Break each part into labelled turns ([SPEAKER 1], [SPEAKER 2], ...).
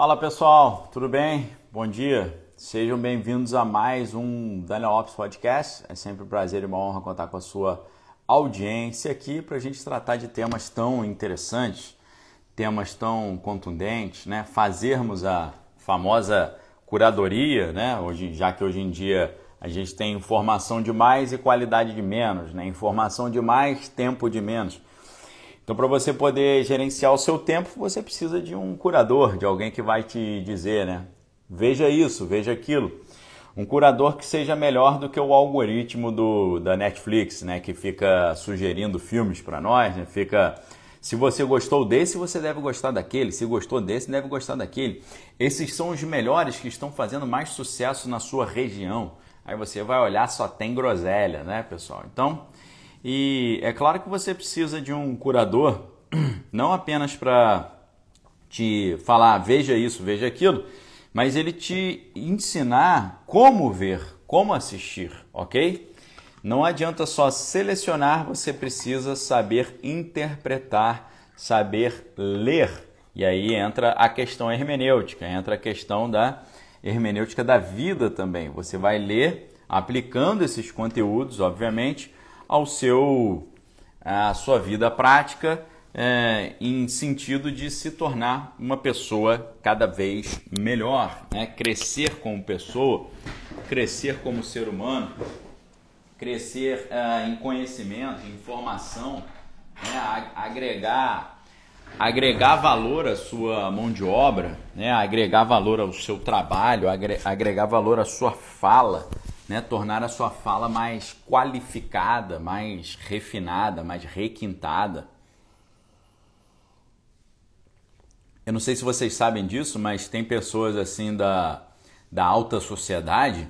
[SPEAKER 1] Fala pessoal, tudo bem? Bom dia. Sejam bem-vindos a mais um Daniel Lopes Podcast. É sempre um prazer e uma honra contar com a sua audiência aqui para a gente tratar de temas tão interessantes, temas tão contundentes, né? Fazermos a famosa curadoria, né? Hoje, já que hoje em dia a gente tem informação de mais e qualidade de menos, né? Informação de mais, tempo de menos. Então, para você poder gerenciar o seu tempo, você precisa de um curador, de alguém que vai te dizer, né? Veja isso, veja aquilo. Um curador que seja melhor do que o algoritmo do, da Netflix, né? Que fica sugerindo filmes para nós, né? Fica se você gostou desse, você deve gostar daquele. Se gostou desse, deve gostar daquele. Esses são os melhores que estão fazendo mais sucesso na sua região. Aí você vai olhar, só tem groselha, né, pessoal? Então, e é claro que você precisa de um curador, não apenas para te falar, veja isso, veja aquilo, mas ele te ensinar como ver, como assistir, ok? Não adianta só selecionar, você precisa saber interpretar, saber ler. E aí entra a questão hermenêutica, entra a questão da hermenêutica da vida também. Você vai ler aplicando esses conteúdos, obviamente, ao seu à sua vida prática é, em sentido de se tornar uma pessoa cada vez melhor, né? crescer como pessoa, crescer como ser humano, crescer é, em conhecimento, em informação, né? agregar agregar valor à sua mão de obra, né? agregar valor ao seu trabalho, agregar valor à sua fala, né, tornar a sua fala mais qualificada, mais refinada, mais requintada. Eu não sei se vocês sabem disso, mas tem pessoas assim da, da alta sociedade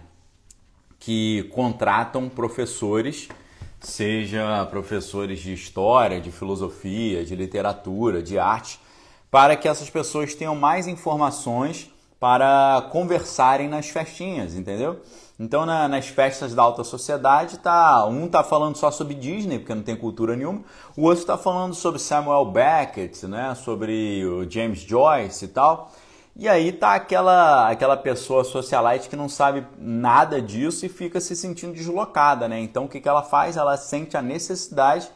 [SPEAKER 1] que contratam professores, seja professores de história, de filosofia, de literatura, de arte, para que essas pessoas tenham mais informações para conversarem nas festinhas, entendeu? Então, na, nas festas da alta sociedade, tá, um tá falando só sobre Disney, porque não tem cultura nenhuma, o outro está falando sobre Samuel Beckett, né, sobre o James Joyce e tal. E aí tá aquela, aquela pessoa socialite que não sabe nada disso e fica se sentindo deslocada, né? Então, o que, que ela faz? Ela sente a necessidade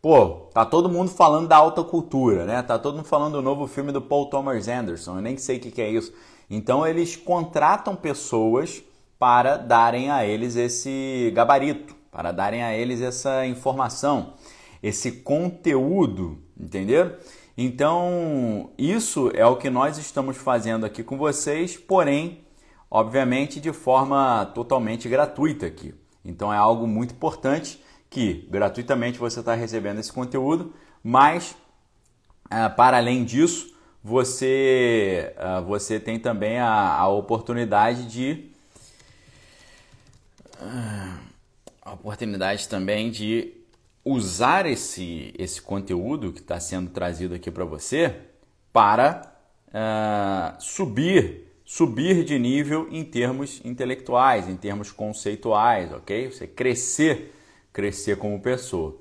[SPEAKER 1] Pô, tá todo mundo falando da alta cultura, né? Tá todo mundo falando do novo filme do Paul Thomas Anderson, eu nem sei o que, que é isso. Então eles contratam pessoas para darem a eles esse gabarito, para darem a eles essa informação, esse conteúdo, entendeu? Então, isso é o que nós estamos fazendo aqui com vocês, porém, obviamente, de forma totalmente gratuita aqui. Então, é algo muito importante que gratuitamente você está recebendo esse conteúdo, mas, ah, para além disso, você, ah, você tem também a, a oportunidade de a oportunidade também de usar esse, esse conteúdo que está sendo trazido aqui para você para uh, subir subir de nível em termos intelectuais, em termos conceituais, ok? Você crescer, crescer como pessoa.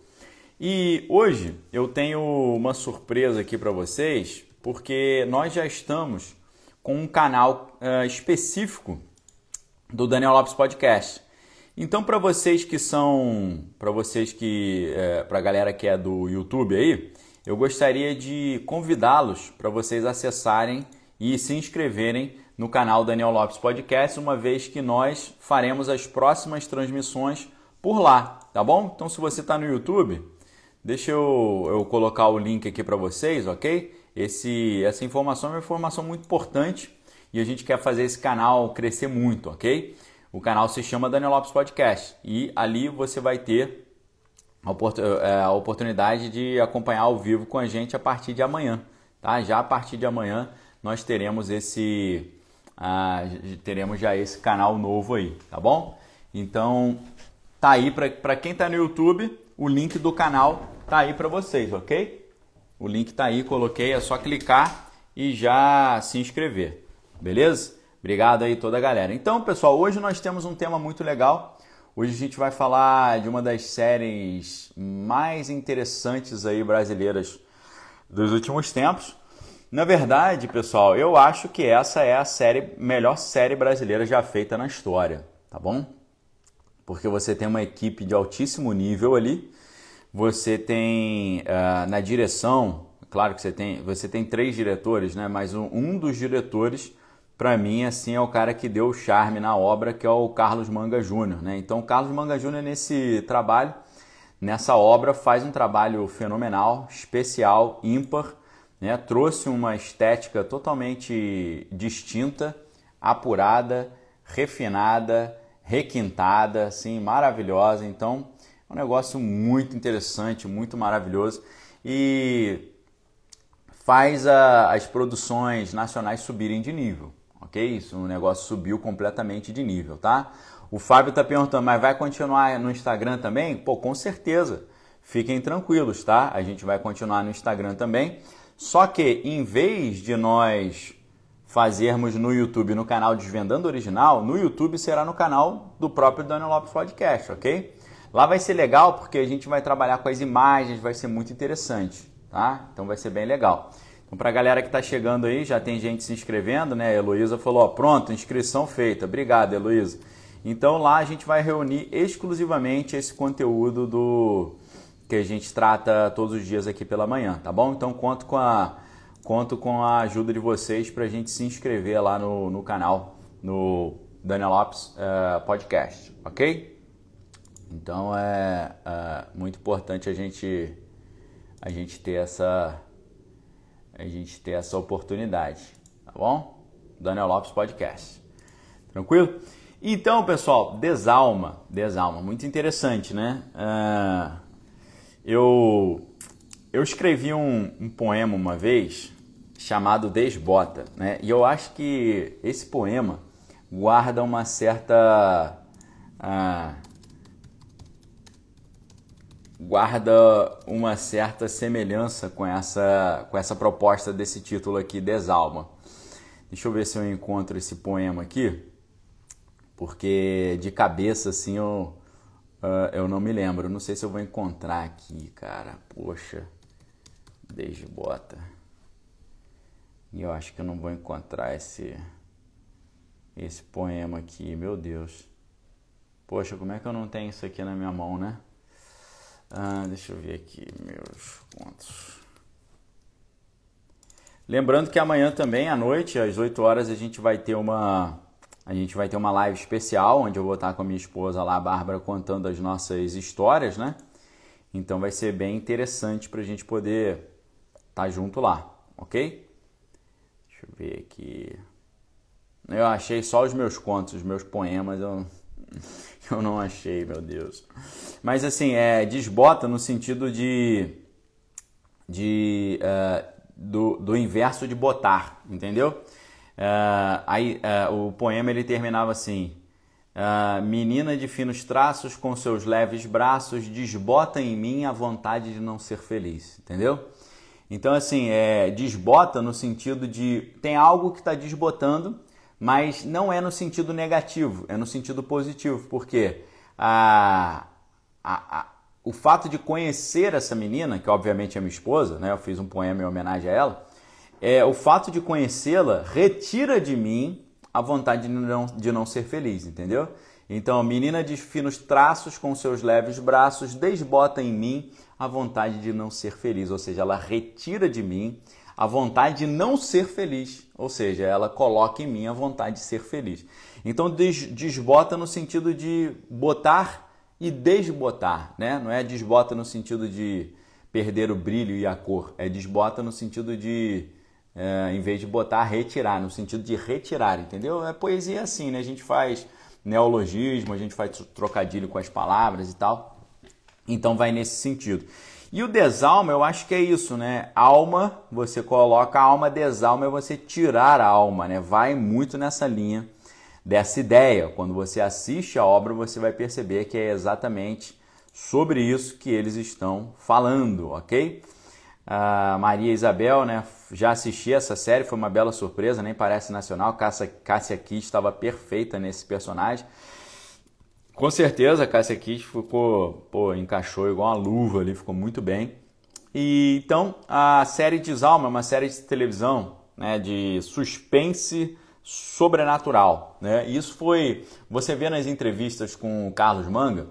[SPEAKER 1] E hoje eu tenho uma surpresa aqui para vocês, porque nós já estamos com um canal uh, específico do Daniel Lopes Podcast. Então, para vocês que são, para vocês que, é, para a galera que é do YouTube aí, eu gostaria de convidá-los para vocês acessarem e se inscreverem no canal Daniel Lopes Podcast, uma vez que nós faremos as próximas transmissões por lá, tá bom? Então, se você está no YouTube, deixa eu, eu colocar o link aqui para vocês, ok? Esse, essa informação é uma informação muito importante e a gente quer fazer esse canal crescer muito, ok? O canal se chama Daniel Lopes Podcast e ali você vai ter é, a oportunidade de acompanhar ao vivo com a gente a partir de amanhã, tá? Já a partir de amanhã nós teremos esse uh, teremos já esse canal novo aí, tá bom? Então tá aí para quem tá no YouTube, o link do canal tá aí para vocês, ok? O link tá aí, coloquei, é só clicar e já se inscrever, beleza? Obrigado aí toda a galera. Então, pessoal, hoje nós temos um tema muito legal. Hoje a gente vai falar de uma das séries mais interessantes aí brasileiras dos últimos tempos. Na verdade, pessoal, eu acho que essa é a série melhor série brasileira já feita na história, tá bom? Porque você tem uma equipe de altíssimo nível ali, você tem uh, na direção, claro que você tem, você tem três diretores, né? Mas um, um dos diretores, para mim, assim, é o cara que deu o charme na obra, que é o Carlos Manga Júnior, né? Então, o Carlos Manga Júnior nesse trabalho, nessa obra, faz um trabalho fenomenal, especial, ímpar né? trouxe uma estética totalmente distinta, apurada, refinada, requintada, assim, maravilhosa. Então, é um negócio muito interessante, muito maravilhoso e faz a, as produções nacionais subirem de nível, Isso, o negócio subiu completamente de nível, tá? O Fábio está perguntando, mas vai continuar no Instagram também? Pô, com certeza. Fiquem tranquilos, tá? A gente vai continuar no Instagram também. Só que em vez de nós fazermos no YouTube, no canal Desvendando Original, no YouTube será no canal do próprio Daniel Lopes Podcast, ok? Lá vai ser legal porque a gente vai trabalhar com as imagens, vai ser muito interessante, tá? Então vai ser bem legal. Então, para a galera que está chegando aí, já tem gente se inscrevendo, né? A Heloísa falou: ó, pronto, inscrição feita. Obrigado, Heloísa. Então lá a gente vai reunir exclusivamente esse conteúdo do, que a gente trata todos os dias aqui pela manhã, tá bom? Então conto com a, conto com a ajuda de vocês para a gente se inscrever lá no, no canal, no Daniel Lopes uh, Podcast, ok? Então é, é, muito importante a gente a gente ter essa a gente ter essa oportunidade, tá bom? Daniel Lopes Podcast, tranquilo? Então pessoal, desalma, desalma, muito interessante, né? Uh, eu, eu escrevi um, um poema uma vez chamado Desbota, né? E eu acho que esse poema guarda uma certa. Ah, guarda uma certa semelhança com essa, com essa proposta desse título aqui, Desalma. Deixa eu ver se eu encontro esse poema aqui, porque de cabeça assim eu Uh, eu não me lembro. Não sei se eu vou encontrar aqui, cara. Poxa. Desde bota. E eu acho que eu não vou encontrar esse esse poema aqui, meu Deus. Poxa, como é que eu não tenho isso aqui na minha mão, né? Ah, deixa eu ver aqui meus contos. Lembrando que amanhã também à noite, às 8 horas, a gente vai ter uma a gente vai ter uma live especial onde eu vou estar com a minha esposa lá, a Bárbara, contando as nossas histórias, né? Então vai ser bem interessante para a gente poder estar junto lá, ok? Deixa eu ver aqui. Eu achei só os meus contos, os meus poemas, eu, eu não achei, meu Deus. Mas assim, é desbota no sentido de, de uh, do, do inverso de botar, entendeu? Uh, aí uh, o poema ele terminava assim: Menina de finos traços, com seus leves braços, desbota em mim a vontade de não ser feliz, entendeu? Então, assim, é, desbota no sentido de tem algo que está desbotando, mas não é no sentido negativo, é no sentido positivo, porque a, a, a, o fato de conhecer essa menina, que obviamente é minha esposa, né? Eu fiz um poema em homenagem a ela é, o fato de conhecê-la retira de mim a vontade de não, de não ser feliz, entendeu? Então, menina de finos traços com seus leves braços desbota em mim a vontade de não ser feliz, ou seja, ela retira de mim a vontade de não ser feliz, ou seja, ela coloca em mim a vontade de ser feliz. Então, des, desbota no sentido de botar e desbotar, né? Não é desbota no sentido de perder o brilho e a cor, é desbota no sentido de é, em vez de botar retirar, no sentido de retirar, entendeu? É poesia assim, né? A gente faz neologismo, a gente faz trocadilho com as palavras e tal. Então vai nesse sentido. E o desalma, eu acho que é isso, né? Alma, você coloca a alma, desalma é você tirar a alma, né? Vai muito nessa linha dessa ideia. Quando você assiste a obra, você vai perceber que é exatamente sobre isso que eles estão falando, ok? a Maria Isabel, né? Já assisti essa série, foi uma bela surpresa, nem parece nacional. Cássia, Cássia Kiss estava perfeita nesse personagem. Com certeza, a Cássia ficou, pô, encaixou igual uma luva ali, ficou muito bem. E então a série Desalma é uma série de televisão né, de suspense sobrenatural. Né? E isso foi. Você vê nas entrevistas com o Carlos Manga,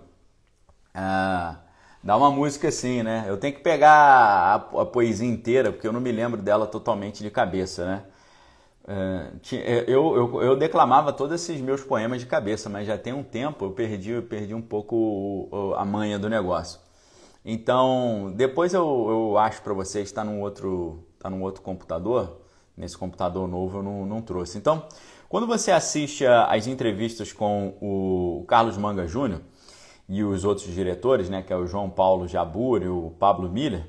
[SPEAKER 1] ah, dá uma música assim, né? Eu tenho que pegar a, a, poesia inteira, porque eu não me lembro dela totalmente de cabeça, né? Ah, eu, eu, eu, declamava todos esses meus poemas de cabeça, mas já tem um tempo eu perdi, eu perdi um pouco a manha do negócio. Então, depois eu, eu acho para vocês, está num outro, tá num outro computador. Nesse computador novo eu não, não trouxe. Então, quando você assiste as entrevistas com o Carlos Manga Júnior e os outros diretores, né, que é o João Paulo Jabur e o Pablo Miller,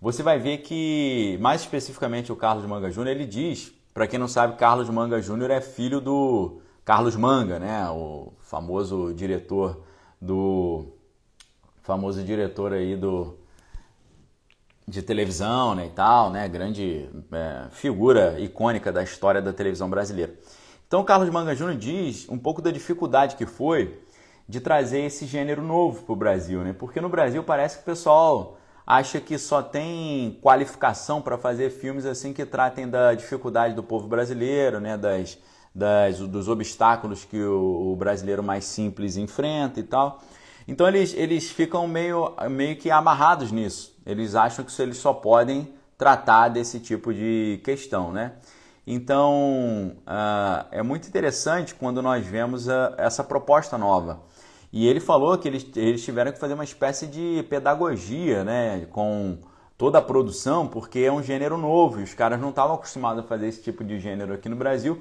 [SPEAKER 1] você vai ver que, mais especificamente o Carlos Manga Júnior, ele diz, para quem não sabe, Carlos Manga Júnior é filho do Carlos Manga, né, o famoso diretor do famoso diretor aí do de televisão né, e tal, né, grande é, figura icônica da história da televisão brasileira. Então, Carlos Manga Júnior diz um pouco da dificuldade que foi de trazer esse gênero novo para o Brasil, né? Porque no Brasil parece que o pessoal acha que só tem qualificação para fazer filmes assim que tratem da dificuldade do povo brasileiro, né? Das, das dos obstáculos que o, o brasileiro mais simples enfrenta e tal. Então eles, eles ficam meio, meio que amarrados nisso. Eles acham que eles só podem tratar desse tipo de questão, né? Então uh, é muito interessante quando nós vemos uh, essa proposta nova. E ele falou que eles, eles tiveram que fazer uma espécie de pedagogia né, com toda a produção, porque é um gênero novo e os caras não estavam acostumados a fazer esse tipo de gênero aqui no Brasil.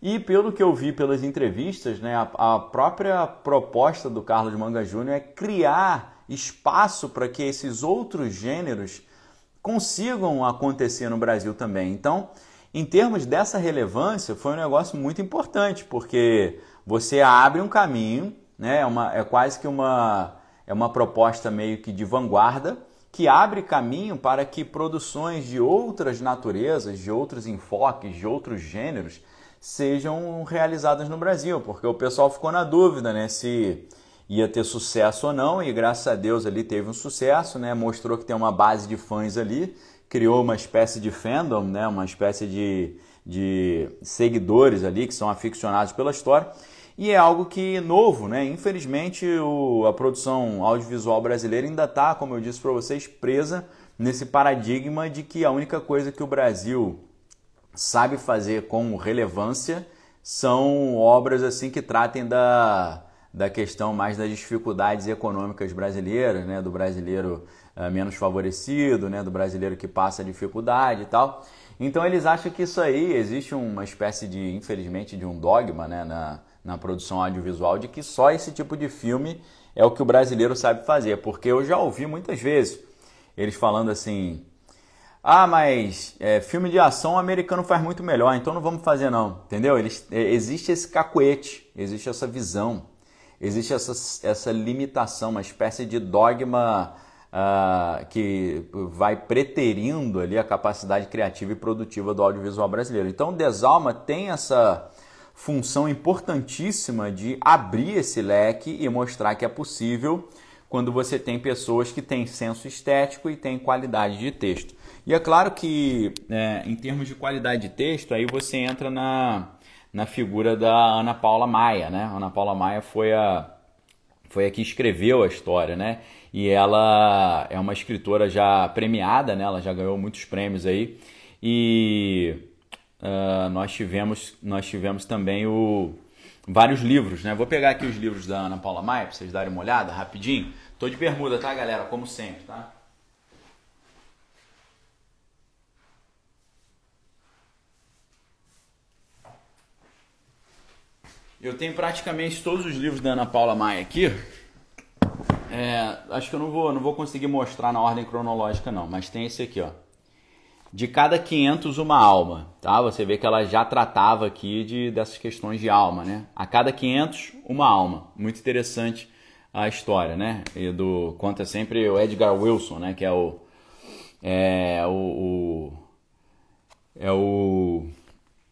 [SPEAKER 1] E pelo que eu vi pelas entrevistas, né, a, a própria proposta do Carlos Manga Júnior é criar espaço para que esses outros gêneros consigam acontecer no Brasil também. Então, em termos dessa relevância, foi um negócio muito importante, porque você abre um caminho, né, é, uma, é quase que uma, é uma proposta meio que de vanguarda, que abre caminho para que produções de outras naturezas, de outros enfoques, de outros gêneros, sejam realizadas no Brasil, porque o pessoal ficou na dúvida, né, se ia ter sucesso ou não, e graças a Deus ali teve um sucesso, né, mostrou que tem uma base de fãs ali, criou uma espécie de fandom, né, uma espécie de, de seguidores ali que são aficionados pela história, e é algo que novo, né? Infelizmente, o, a produção audiovisual brasileira ainda está, como eu disse para vocês, presa nesse paradigma de que a única coisa que o Brasil sabe fazer com relevância são obras assim que tratem da, da questão mais das dificuldades econômicas brasileiras, né, do brasileiro uh, menos favorecido, né, do brasileiro que passa dificuldade e tal. Então eles acham que isso aí existe uma espécie de, infelizmente, de um dogma né, na, na produção audiovisual de que só esse tipo de filme é o que o brasileiro sabe fazer, porque eu já ouvi muitas vezes eles falando assim, ah, mas é, filme de ação americano faz muito melhor, então não vamos fazer não, entendeu? Eles, é, existe esse cacuete, existe essa visão, existe essa, essa limitação, uma espécie de dogma uh, que vai preterindo ali a capacidade criativa e produtiva do audiovisual brasileiro. Então, Desalma tem essa função importantíssima de abrir esse leque e mostrar que é possível quando você tem pessoas que têm senso estético e têm qualidade de texto. E é claro que, é, em termos de qualidade de texto, aí você entra na, na figura da Ana Paula Maia, né? Ana Paula Maia foi a, foi a que escreveu a história, né? E ela é uma escritora já premiada, né? Ela já ganhou muitos prêmios aí. E uh, nós tivemos nós tivemos também o vários livros, né? Vou pegar aqui os livros da Ana Paula Maia para vocês darem uma olhada rapidinho. Tô de bermuda, tá, galera? Como sempre, tá? Eu tenho praticamente todos os livros da Ana Paula Maia aqui. É, acho que eu não vou, não vou conseguir mostrar na ordem cronológica não, mas tem esse aqui, ó. De cada 500 uma alma, tá? Você vê que ela já tratava aqui de dessas questões de alma, né? A cada 500 uma alma. Muito interessante a história, né? E do conta sempre o Edgar Wilson, né? Que é o é o, o é o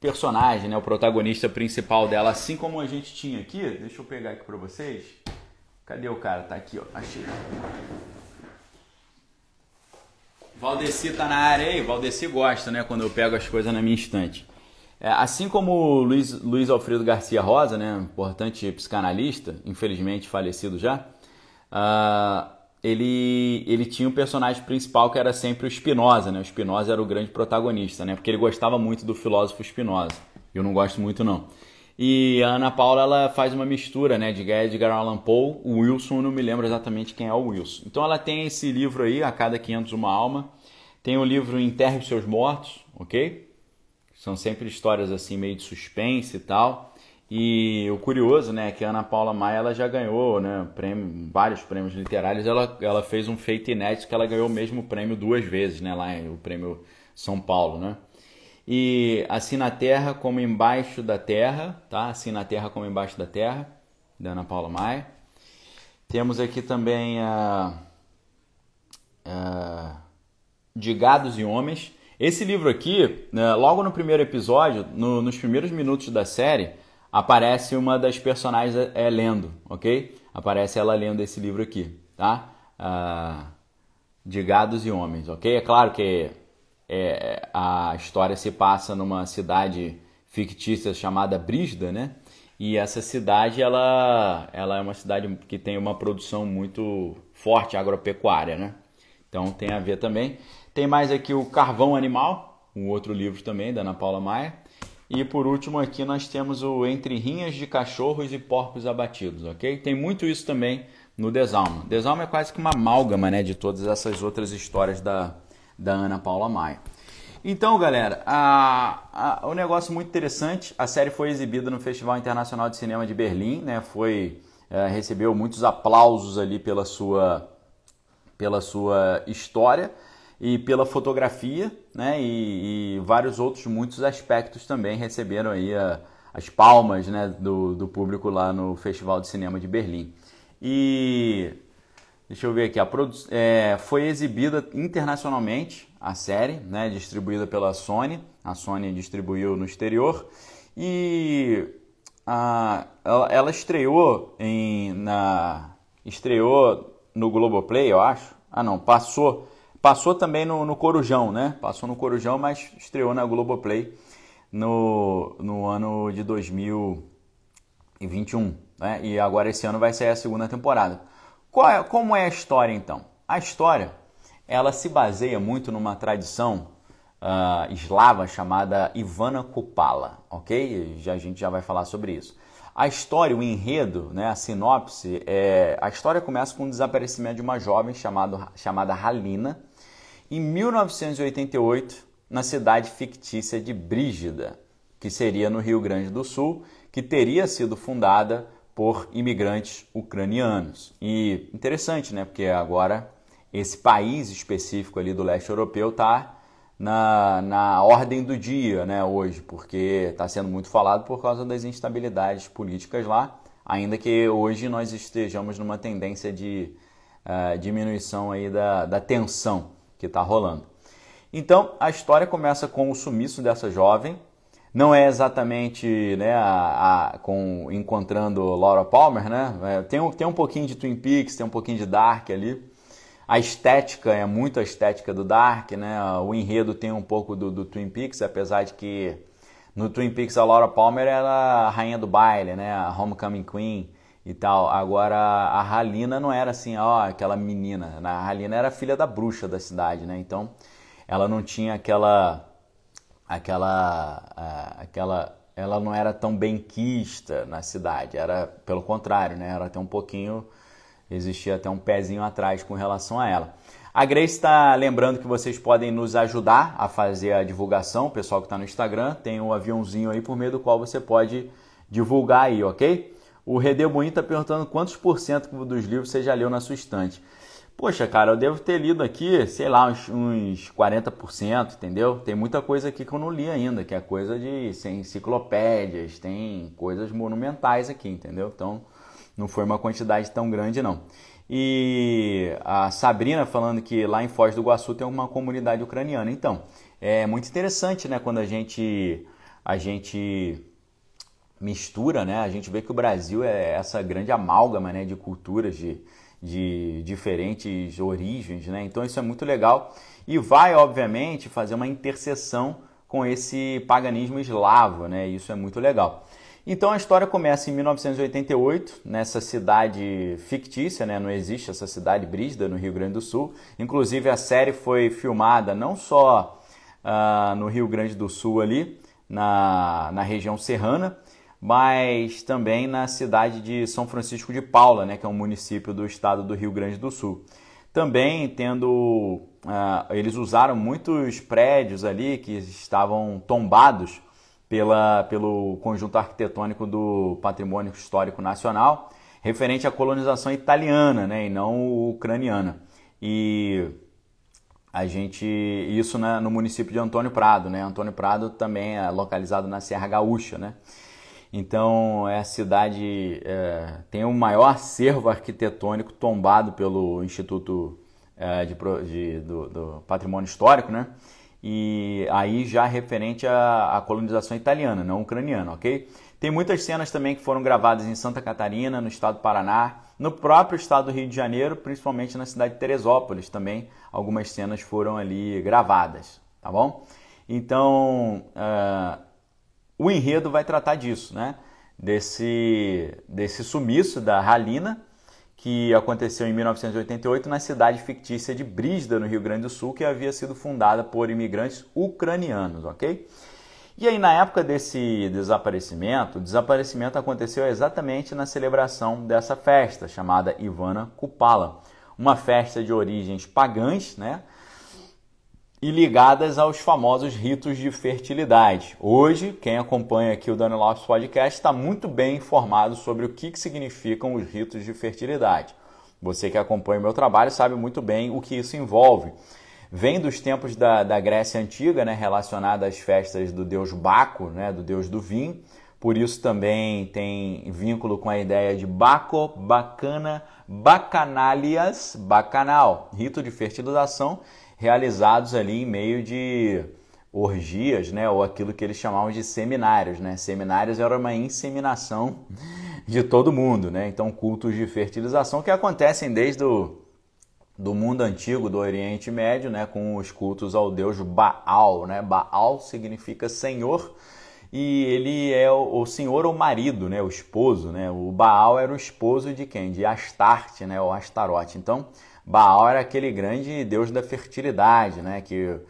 [SPEAKER 1] personagem, né, o protagonista principal dela, assim como a gente tinha aqui. Deixa eu pegar aqui para vocês. Cadê o cara? Tá aqui, ó. Achei. Valdeci tá na área aí, Valdeci gosta, né, quando eu pego as coisas na minha estante. É, assim como o Luiz, Luiz Alfredo Garcia Rosa, né, importante psicanalista, infelizmente falecido já, uh, ele, ele tinha um personagem principal que era sempre o Spinoza, né? O Spinoza era o grande protagonista, né? Porque ele gostava muito do filósofo Spinoza. Eu não gosto muito não. E a Ana Paula ela faz uma mistura, né, de Edgar Allan Poe, o Wilson, não me lembro exatamente quem é o Wilson. Então ela tem esse livro aí, A Cada 500 Uma Alma. Tem o livro Enterre os Seus Mortos, ok? São sempre histórias assim meio de suspense e tal. E o curioso, né, é que a Ana Paula Maia ela já ganhou, né, prêmio, vários prêmios literários. Ela, ela fez um feito inédito que ela ganhou o mesmo prêmio duas vezes, né, lá o prêmio São Paulo, né? E assim na terra como embaixo da terra, tá? Assim na terra como embaixo da terra, da Ana Paula Maia. Temos aqui também a, a de gados e homens. Esse livro aqui, né, logo no primeiro episódio, no, nos primeiros minutos da série, aparece uma das personagens é, lendo, ok? Aparece ela lendo esse livro aqui, tá? Ah, de gados e homens, ok? É claro que é, a história se passa numa cidade fictícia chamada Brígida, né? E essa cidade ela, ela é uma cidade que tem uma produção muito forte agropecuária, né? Então tem a ver também. Tem mais aqui o Carvão Animal, um outro livro também da Ana Paula Maia. E por último aqui nós temos o Entre Rinhas de Cachorros e Porcos Abatidos, ok? Tem muito isso também no Desalma. Desalma é quase que uma amálgama né, de todas essas outras histórias da, da Ana Paula Maia. Então, galera, a, a, um negócio muito interessante. A série foi exibida no Festival Internacional de Cinema de Berlim, né? Foi é, recebeu muitos aplausos ali pela sua pela sua história e pela fotografia, né? E, e vários outros muitos aspectos também receberam aí a, as palmas, né? Do, do público lá no Festival de Cinema de Berlim. E Deixa eu ver aqui. A. É, foi exibida internacionalmente a série, né, distribuída pela Sony. A Sony distribuiu no exterior. E a, ela, ela, estreou em, na, estreou no Globoplay, eu acho. Ah, não, passou. Passou também no, no Corujão, né? Passou no Corujão, mas estreou na Globoplay no, no ano de 2021. Né? E agora esse ano vai ser a segunda temporada. É, como é a história então? A história ela se baseia muito numa tradição uh, eslava chamada Ivana Kupala, ok? Já, a gente já vai falar sobre isso. A história, o enredo, né, a sinopse, é, a história começa com o desaparecimento de uma jovem chamado, chamada Halina em 1988 na cidade fictícia de Brígida, que seria no Rio Grande do Sul, que teria sido fundada por imigrantes ucranianos. E interessante, né? Porque agora esse país específico ali do leste europeu está na, na ordem do dia, né? Hoje, porque está sendo muito falado por causa das instabilidades políticas lá, ainda que hoje nós estejamos numa tendência de uh, diminuição aí da, da tensão que está rolando. Então, a história começa com o sumiço dessa jovem, não é exatamente né, a, a, com encontrando Laura Palmer, né? É, tem, um, tem um pouquinho de Twin Peaks, tem um pouquinho de Dark ali. A estética é muito a estética do Dark, né? O enredo tem um pouco do, do Twin Peaks, apesar de que no Twin Peaks a Laura Palmer era a rainha do baile, né? A Homecoming Queen e tal. Agora a Halina não era assim, ó, aquela menina. A Halina era filha da bruxa da cidade, né? Então ela não tinha aquela aquela, aquela, ela não era tão benquista na cidade, era pelo contrário, né? Era até um pouquinho, existia até um pezinho atrás com relação a ela. A Grace está lembrando que vocês podem nos ajudar a fazer a divulgação, o pessoal que está no Instagram tem um aviãozinho aí por meio do qual você pode divulgar aí, ok? O Redemoinho está perguntando quantos por cento dos livros você já leu na sua estante. Poxa, cara, eu devo ter lido aqui, sei lá, uns, uns 40%, entendeu? Tem muita coisa aqui que eu não li ainda, que é coisa de sem enciclopédias, tem coisas monumentais aqui, entendeu? Então, não foi uma quantidade tão grande, não. E a Sabrina falando que lá em Foz do Iguaçu tem uma comunidade ucraniana. Então, é muito interessante, né, quando a gente a gente mistura, né? A gente vê que o Brasil é essa grande amálgama, né, de culturas de de diferentes origens, né? Então isso é muito legal e vai, obviamente, fazer uma interseção com esse paganismo eslavo, né? Isso é muito legal. Então a história começa em 1988, nessa cidade fictícia, né? não existe essa cidade, Brígida, no Rio Grande do Sul. Inclusive a série foi filmada não só uh, no Rio Grande do Sul ali, na, na região serrana, mas também na cidade de São Francisco de Paula, né? que é um município do estado do Rio Grande do Sul. Também tendo, uh, eles usaram muitos prédios ali que estavam tombados pela, pelo conjunto arquitetônico do Patrimônio Histórico Nacional, referente à colonização italiana né, e não ucraniana. E a gente isso né, no município de Antônio Prado, né? Antônio Prado também é localizado na Serra Gaúcha, né? Então é a cidade é, tem o maior acervo arquitetônico tombado pelo Instituto é, de, de, do, do Patrimônio Histórico, né? e aí já referente à, à, colonização italiana, não ucraniana, ok? Tem muitas cenas também que foram gravadas em Santa Catarina, no estado do Paraná, no próprio estado do Rio de Janeiro, principalmente na cidade de Teresópolis também, algumas cenas foram ali gravadas, tá bom? Então, uh, o enredo vai tratar disso, né? Desse, desse sumiço da Halina, que aconteceu em 1988 na cidade fictícia de Brígida, no Rio Grande do Sul, que havia sido fundada por imigrantes ucranianos, ok? E aí, na época desse desaparecimento, o desaparecimento aconteceu exatamente na celebração dessa festa, chamada Ivana Kupala, uma festa de origens pagãs, né? E ligadas aos famosos ritos de fertilidade. Hoje, quem acompanha aqui o Daniel Lopes Podcast está muito bem informado sobre o que, que significam os ritos de fertilidade. Você que acompanha o meu trabalho sabe muito bem o que isso envolve. Vem dos tempos da, da Grécia Antiga, né, relacionada às festas do deus Baco, né, do deus do vinho. Por isso também tem vínculo com a ideia de Baco, Bacana, Bacanalias, Bacanal, rito de fertilização realizados ali em meio de orgias, né, ou aquilo que eles chamavam de seminários, né? Seminários era uma inseminação de todo mundo, né? Então cultos de fertilização que acontecem desde o do mundo antigo do Oriente Médio, né, com os cultos ao deus Baal, né? Baal significa senhor e ele é o, senhor ou marido, né, o esposo, né? O Baal era o esposo de quem? De Astarte, né, ou Astarote. Então, Baal era aquele grande deus da fertilidade, né? Que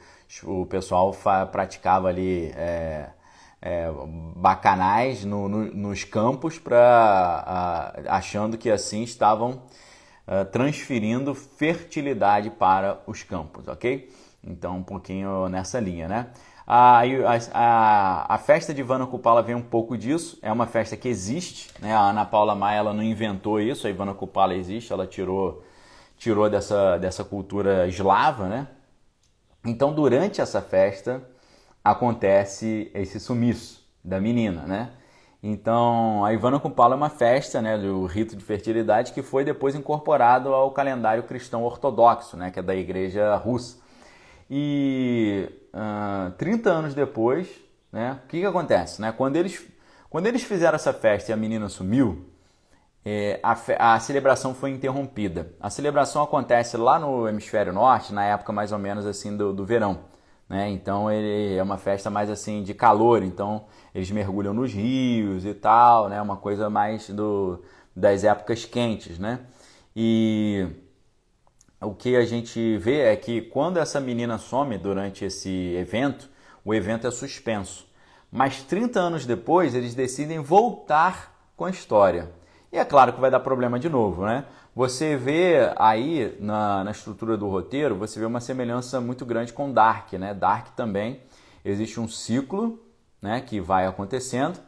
[SPEAKER 1] o pessoal praticava ali é, é, bacanais no, no, nos campos, pra, achando que assim estavam transferindo fertilidade para os campos, ok? Então, um pouquinho nessa linha, né? A, a, a, festa de Ivana Kupala vem um pouco disso, é uma festa que existe, né? A Ana Paula Maia ela não inventou isso, a Ivana Kupala existe, ela tirou tirou dessa, dessa cultura eslava, né? Então, durante essa festa, acontece esse sumiço da menina, né? Então, a Ivana Kupala é uma festa, né, do rito de fertilidade que foi depois incorporado ao calendário cristão ortodoxo, né, que é da igreja russa. E uh, 30 anos depois, né, o que, que acontece? Né? Quando, eles, quando eles fizeram essa festa e a menina sumiu, é, a, a, celebração foi interrompida. A celebração acontece lá no hemisfério norte, na época mais ou menos assim do, do verão. Né? Então ele é uma festa mais assim de calor, então eles mergulham nos rios e tal, né? Uma coisa mais do, das épocas quentes, né? E o que a gente vê é que quando essa menina some durante esse evento, o evento é suspenso. Mas 30 anos depois eles decidem voltar com a história. E é claro que vai dar problema de novo, né? Você vê aí na, na estrutura do roteiro, você vê uma semelhança muito grande com Dark, né? Dark também existe um ciclo, né, que vai acontecendo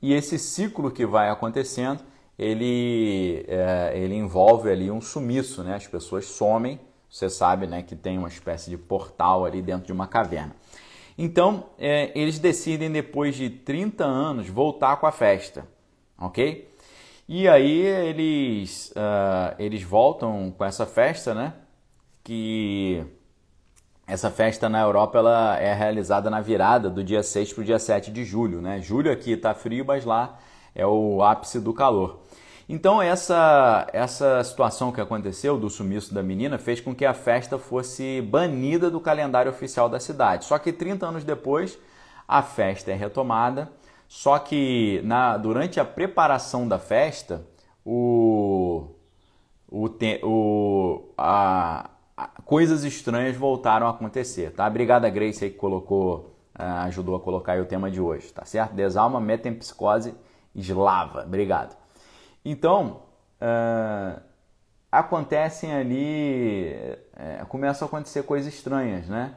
[SPEAKER 1] e esse ciclo que vai acontecendo ele, é, ele envolve ali um sumiço, né? As pessoas somem, você sabe, né, que tem uma espécie de portal ali dentro de uma caverna. Então, é, eles decidem depois de 30 anos voltar com a festa, ok? E aí eles, uh, eles voltam com essa festa, né? Que essa festa na Europa ela é realizada na virada do dia 6 para o dia 7 de julho, né? Julho aqui está frio, mas lá é o ápice do calor. Então essa, essa situação que aconteceu do sumiço da menina fez com que a festa fosse banida do calendário oficial da cidade. Só que 30 anos depois a festa é retomada, só que na, durante a preparação da festa o, o, o a, a, coisas estranhas voltaram a acontecer. Tá? Obrigada Grace aí que colocou, uh, ajudou a colocar o tema de hoje, tá certo? Desalma, metempsicose eslava. Obrigado. Então, uh, acontecem ali, é, começam a acontecer coisas estranhas, né?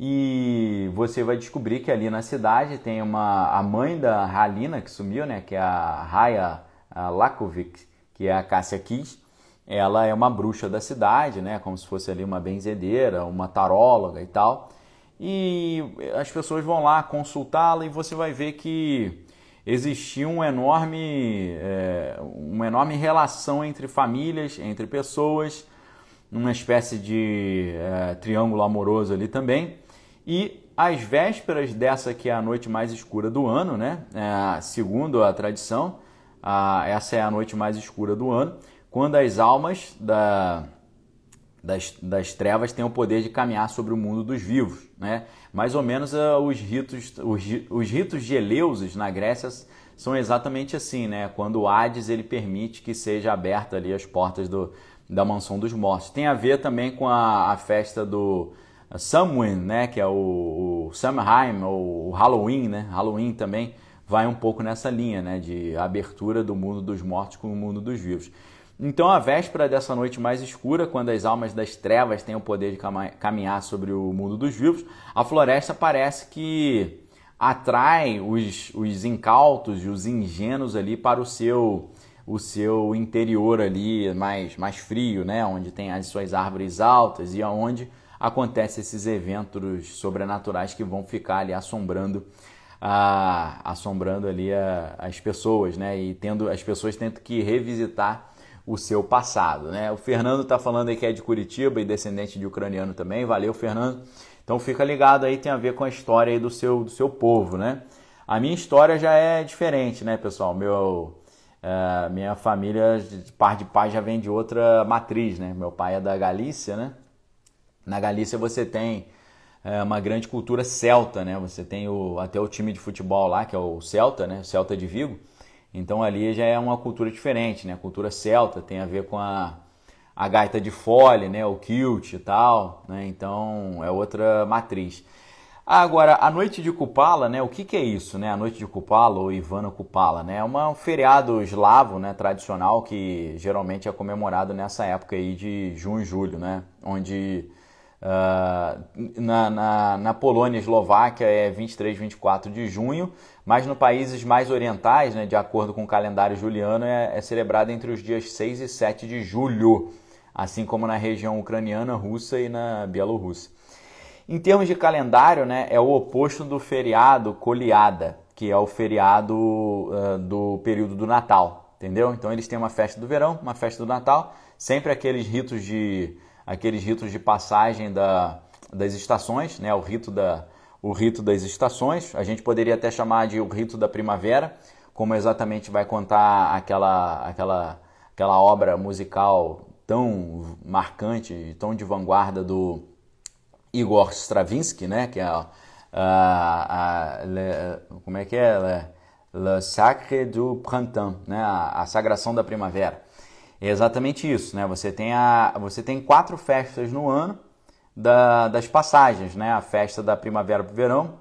[SPEAKER 1] E você vai descobrir que ali na cidade tem uma a mãe da Halina que sumiu, né? Que é a Raya Lakovic, que é a Cássia Kiss. Ela é uma bruxa da cidade, né? Como se fosse ali uma benzedeira, uma taróloga e tal. E as pessoas vão lá consultá-la e você vai ver que existia um enorme, é, uma enorme relação entre famílias, entre pessoas, uma espécie de é, triângulo amoroso ali também. E às vésperas dessa que é a noite mais escura do ano, né? É, segundo a tradição, a, essa é a noite mais escura do ano, quando as almas da, das, das trevas têm o poder de caminhar sobre o mundo dos vivos, né? Mais ou menos uh, os ritos, os, os ritos de Eleusis na Grécia são exatamente assim, né? Quando o Hades ele permite que seja aberta ali as portas do, da mansão dos mortos. Tem a ver também com a, a festa do Samhain, né? Que é o, o Samhain ou o Halloween, né? Halloween também vai um pouco nessa linha, né? De abertura do mundo dos mortos com o mundo dos vivos. Então, a véspera dessa noite mais escura, quando as almas das trevas têm o poder de caminhar sobre o mundo dos vivos, a floresta parece que atrai os, os incautos e os ingênuos ali para o seu o seu interior ali mais, mais frio, né? onde tem as suas árvores altas e aonde acontecem esses eventos sobrenaturais que vão ficar ali assombrando a, assombrando ali a, as pessoas, né? E tendo as pessoas tendo que revisitar o seu passado, né? O Fernando está falando aí que é de Curitiba e descendente de ucraniano também. Valeu, Fernando. Então fica ligado aí, tem a ver com a história aí do seu, do seu povo, né? A minha história já é diferente, né, pessoal? Meu, uh, minha família, de par de pai, já vem de outra matriz, né? Meu pai é da Galícia, né? Na Galícia você tem uh, uma grande cultura celta, né? Você tem o, até o time de futebol lá, que é o Celta, né? Celta de Vigo. Então ali já é uma cultura diferente, né? A cultura celta tem a ver com a, a gaita de fole, né? O kilt e tal, né? Então é outra matriz. Agora, a noite de Kupala, né? O que, que é isso, né? A noite de Kupala ou Ivana Kupala, né? É um feriado eslavo, né? Tradicional que geralmente é comemorado nessa época aí de junho e julho, né? Onde Uh, na, na, na, Polônia e Eslováquia é 23, 24 de junho, mas nos países mais orientais, né, de acordo com o calendário juliano, é, é celebrado entre os dias 6 e 7 de julho, assim como na região ucraniana, russa e na Bielorrússia. Em termos de calendário, né, é o oposto do feriado Coliada, que é o feriado uh, do período do Natal, entendeu? Então eles têm uma festa do verão, uma festa do Natal, sempre aqueles ritos de aqueles ritos de passagem da, das estações, né? o, rito da, o rito das estações. A gente poderia até chamar de o rito da primavera, como exatamente vai contar aquela, aquela, aquela obra musical tão marcante, tão de vanguarda do Igor Stravinsky, né? que é a, a, a le, como é que é? Le, le Sacre du Printemps, né? a, a Sagração da Primavera. É exatamente isso, né? Você tem, a, você tem quatro festas no ano da, das passagens, né? A festa da primavera para o verão,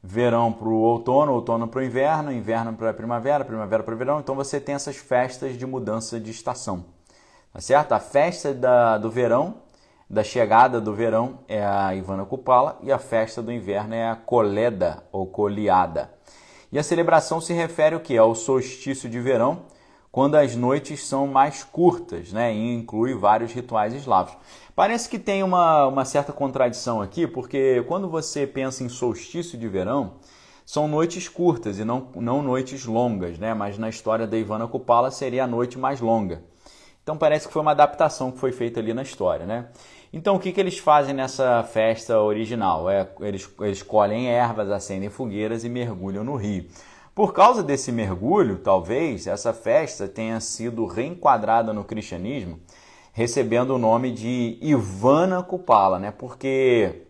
[SPEAKER 1] verão para o outono, outono para o inverno, inverno para a primavera, primavera para o verão. Então você tem essas festas de mudança de estação, tá certo? A festa da, do verão, da chegada do verão é a Ivana Kupala e a festa do inverno é a Coleda ou Coliada. E a celebração se refere ao que? Ao solstício de verão, quando as noites são mais curtas, né? E inclui vários rituais eslavos. Parece que tem uma, uma certa contradição aqui, porque quando você pensa em solstício de verão, são noites curtas e não, não noites longas, né? Mas na história da Ivana Kupala seria a noite mais longa. Então parece que foi uma adaptação que foi feita ali na história, né? Então o que, que eles fazem nessa festa original? É, eles, eles colhem ervas, acendem fogueiras e mergulham no rio. Por causa desse mergulho, talvez essa festa tenha sido reenquadrada no cristianismo, recebendo o nome de Ivana Kupala, né? Porque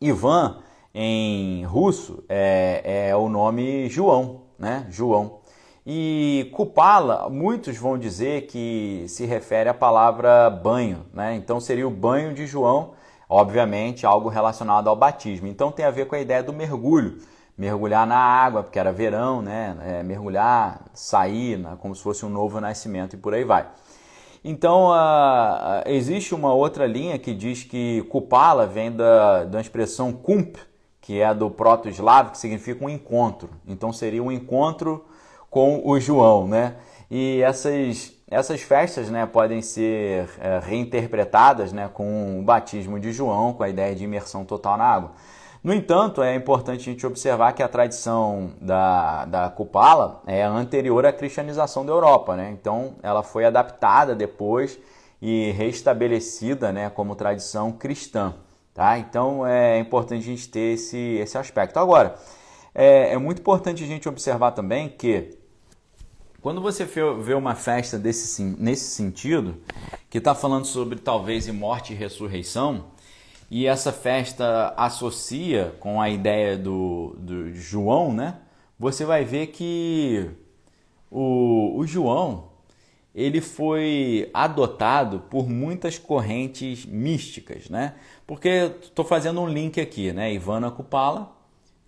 [SPEAKER 1] Ivan em russo é, é o nome João, né? João. E Kupala, muitos vão dizer que se refere à palavra banho, né? Então seria o banho de João, obviamente algo relacionado ao batismo. Então tem a ver com a ideia do mergulho, mergulhar na água, porque era verão, né? É, mergulhar, sair, né? como se fosse um novo nascimento e por aí vai. Então, uh, existe uma outra linha que diz que Kupala vem da, da expressão kump, que é do proto-eslavo, que significa um encontro. Então, seria um encontro com o João, né? E essas, essas festas né, podem ser é, reinterpretadas né, com o batismo de João, com a ideia de imersão total na água. No entanto, é importante a gente observar que a tradição da, da Kupala é anterior à cristianização da Europa, né? Então, ela foi adaptada depois e restabelecida né, como tradição cristã, tá? Então, é importante a gente ter esse, esse aspecto. Agora, é, é muito importante a gente observar também que quando você vê uma festa desse, nesse sentido, que está falando sobre talvez morte e ressurreição, e essa festa associa com a ideia do, do João, né? Você vai ver que o, o João ele foi adotado por muitas correntes místicas, né? Porque estou fazendo um link aqui, né? Ivana Kupala,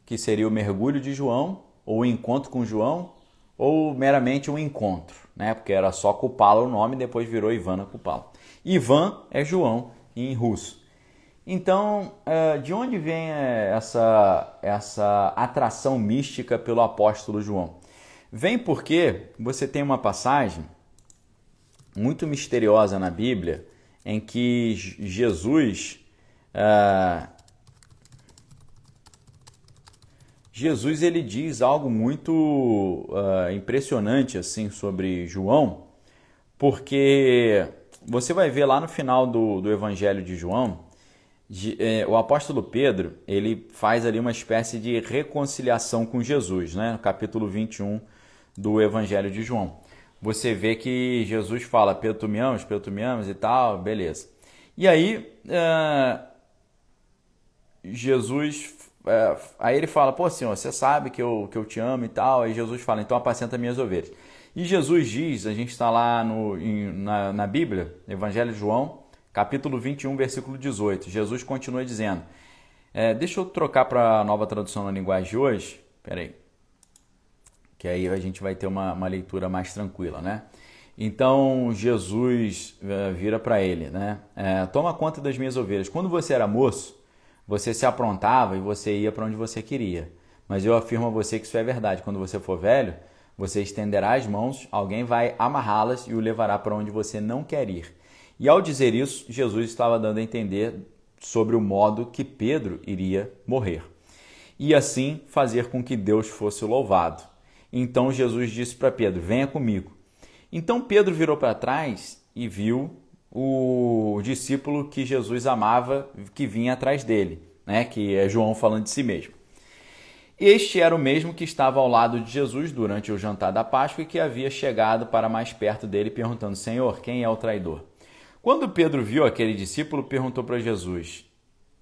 [SPEAKER 1] que seria o mergulho de João, ou o encontro com João, ou meramente um encontro, né? Porque era só Kupala o nome, depois virou Ivana Kupala. Ivan é João em russo. Então, é, de onde vem é, essa, essa atração mística pelo apóstolo João? Vem porque você tem uma passagem muito misteriosa na Bíblia em que Jesus uh, Jesus ele diz algo muito uh, impressionante assim sobre João, porque você vai ver lá no final do, do Evangelho de João, de, eh, o apóstolo Pedro ele faz ali uma espécie de reconciliação com Jesus, né? no capítulo 21 do Evangelho de João. Você vê que Jesus fala, Pedro, tu me amas, Pedro, tu me amas e tal, beleza. E aí, uh, Jesus é, aí ele fala, pô Senhor, você sabe que eu, que eu te amo e tal. Aí Jesus fala, então apacenta minhas ovelhas. E Jesus diz, a gente está lá no, em, na, na Bíblia, Evangelho de João, capítulo 21, versículo 18. Jesus continua dizendo, é, deixa eu trocar para a nova tradução na linguagem de hoje, peraí, que aí a gente vai ter uma, uma leitura mais tranquila, né? Então Jesus é, vira para ele, né? É, Toma conta das minhas ovelhas. Quando você era moço, você se aprontava e você ia para onde você queria. Mas eu afirmo a você que isso é verdade. Quando você for velho, você estenderá as mãos, alguém vai amarrá-las e o levará para onde você não quer ir. E ao dizer isso, Jesus estava dando a entender sobre o modo que Pedro iria morrer. E assim fazer com que Deus fosse louvado. Então Jesus disse para Pedro: Venha comigo. Então Pedro virou para trás e viu o discípulo que Jesus amava que vinha atrás dele, né? que é João falando de si mesmo. Este era o mesmo que estava ao lado de Jesus durante o jantar da Páscoa e que havia chegado para mais perto dele, perguntando: Senhor, quem é o traidor? Quando Pedro viu aquele discípulo, perguntou para Jesus: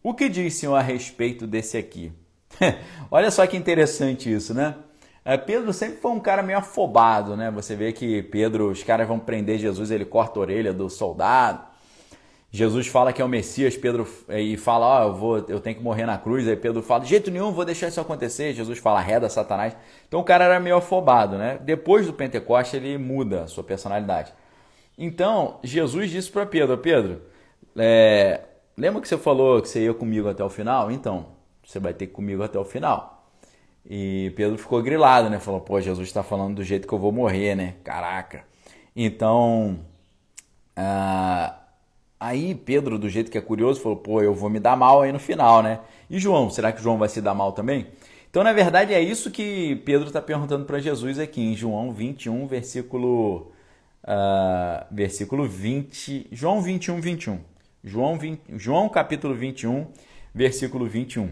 [SPEAKER 1] O que diz, Senhor, a respeito desse aqui? Olha só que interessante isso, né? É, Pedro sempre foi um cara meio afobado, né? Você vê que Pedro, os caras vão prender Jesus, ele corta a orelha do soldado. Jesus fala que é o Messias, Pedro é, e fala, ó, oh, eu vou, eu tenho que morrer na cruz. Aí Pedro fala, de jeito nenhum, vou deixar isso acontecer. Jesus fala, reda Satanás. Então o cara era meio afobado, né? Depois do Pentecoste ele muda a sua personalidade. Então Jesus disse para Pedro, Pedro, é, lembra que você falou que você ia comigo até o final? Então você vai ter comigo até o final. E Pedro ficou grilado, né? Falou, pô, Jesus está falando do jeito que eu vou morrer, né? Caraca. Então, ah, aí Pedro, do jeito que é curioso, falou, pô, eu vou me dar mal aí no final, né? E João, será que João vai se dar mal também? Então, na verdade, é isso que Pedro está perguntando para Jesus aqui em João 21, versículo, uh, versículo 20. João 21, 21. João, 20, João capítulo 21, versículo 21.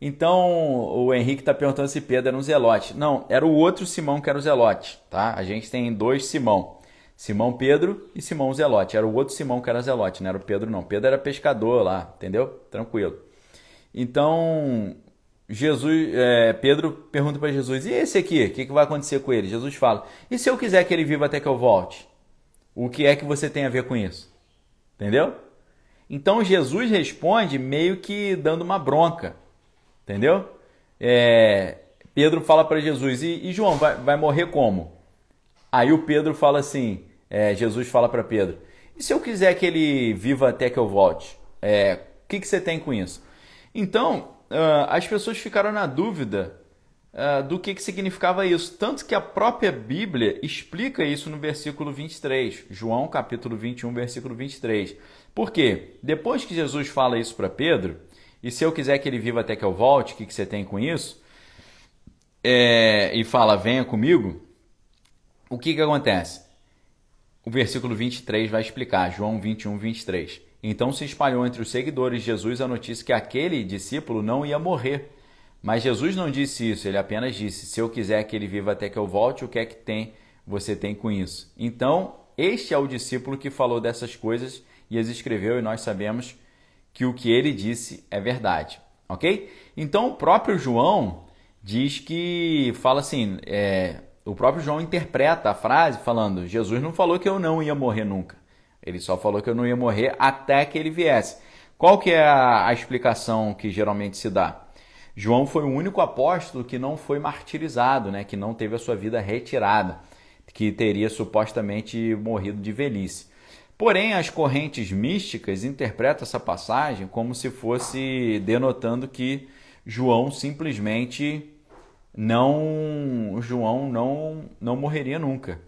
[SPEAKER 1] Então o Henrique está perguntando se Pedro era um zelote. Não, era o outro Simão que era o zelote, tá? A gente tem dois Simão. Simão Pedro e Simão Zelote. Era o outro Simão que era Zelote, não era o Pedro não. Pedro era pescador lá, entendeu? Tranquilo. Então, Jesus, é, Pedro pergunta para Jesus: e esse aqui? O que, que vai acontecer com ele? Jesus fala: e se eu quiser que ele viva até que eu volte? O que é que você tem a ver com isso? Entendeu? Então Jesus responde meio que dando uma bronca. Entendeu? É, Pedro fala para Jesus: e, e João, vai, vai, morrer como? Aí o Pedro fala assim: é, Jesus fala para Pedro: e se eu quiser que ele viva até que eu volte? É, o que, que você tem com isso? Então, as pessoas ficaram na dúvida uh, do que, que significava isso. Tanto que a própria Bíblia explica isso no versículo 23, João capítulo 21, versículo 23. Por quê? Depois que Jesus fala isso para Pedro, e se eu quiser que ele viva até que eu volte, o que, que você tem com isso? É, e fala, venha comigo, o que, que acontece? O versículo 23 vai explicar, João 21, 23. Então se espalhou entre os seguidores de Jesus a notícia que aquele discípulo não ia morrer. Mas Jesus não disse isso, ele apenas disse: Se eu quiser que ele viva até que eu volte, o que é que tem você tem com isso? Então, este é o discípulo que falou dessas coisas e as escreveu, e nós sabemos que o que ele disse é verdade, ok? Então, o próprio João diz que fala assim: é, o próprio João interpreta a frase falando: Jesus não falou que eu não ia morrer nunca. Ele só falou que eu não ia morrer até que ele viesse. Qual que é a, a explicação que geralmente se dá? João foi o único apóstolo que não foi martirizado, né? que não teve a sua vida retirada, que teria supostamente morrido de velhice. Porém, as correntes místicas interpretam essa passagem como se fosse denotando que João simplesmente não João não não morreria nunca.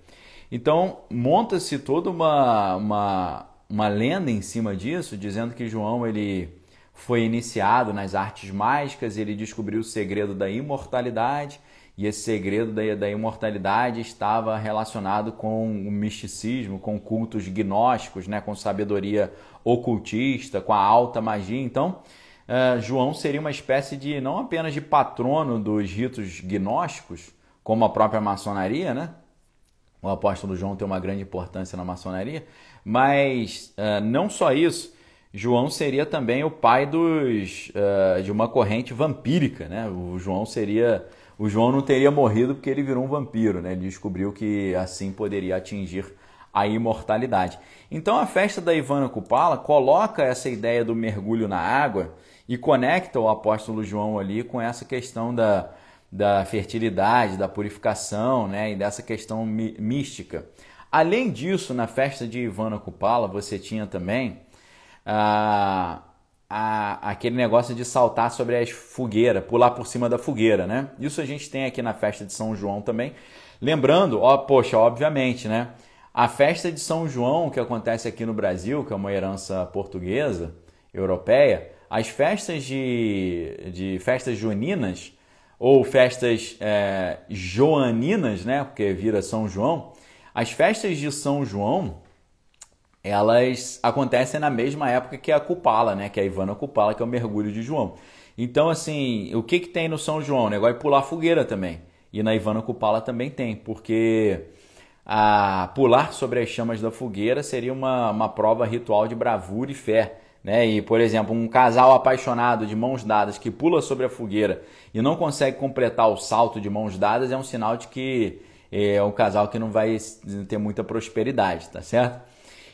[SPEAKER 1] Então, monta-se toda uma, uma, uma lenda em cima disso, dizendo que João ele foi iniciado nas artes mágicas, ele descobriu o segredo da imortalidade, e esse segredo da, da imortalidade estava relacionado com o misticismo, com cultos gnósticos, né, com sabedoria ocultista, com a alta magia. Então, uh, João seria uma espécie de, não apenas de patrono dos ritos gnósticos, como a própria maçonaria, né? O apóstolo João tem uma grande importância na maçonaria, mas uh, não só isso, João seria também o pai dos, uh, de uma corrente vampírica, né? O João seria, o João não teria morrido porque ele virou um vampiro, né? Ele descobriu que assim poderia atingir a imortalidade. Então a festa da Ivana Kupala coloca essa ideia do mergulho na água e conecta o apóstolo João ali com essa questão da da fertilidade, da purificação né, e dessa questão mística. Além disso, na festa de Ivana Kupala, você tinha também ah, a, aquele negócio de saltar sobre as fogueiras, pular por cima da fogueira. Né? Isso a gente tem aqui na festa de São João também. Lembrando, ó, poxa, obviamente, né? A festa de São João, que acontece aqui no Brasil, que é uma herança portuguesa, europeia, as festas de, de festas juninas ou festas é, joaninas, né? Porque vira São João. As festas de São João, elas acontecem na mesma época que a Cupala, né? Que é a Ivana Cupala, que é o mergulho de João. Então, assim, o que, que tem no São João? Negócio é pular fogueira também. E na Ivana Cupala também tem, porque a pular sobre as chamas da fogueira seria uma, uma prova ritual de bravura e fé. Né? E, por exemplo, um casal apaixonado de mãos dadas que pula sobre a fogueira e não consegue completar o salto de mãos dadas é um sinal de que é um casal que não vai ter muita prosperidade, tá certo?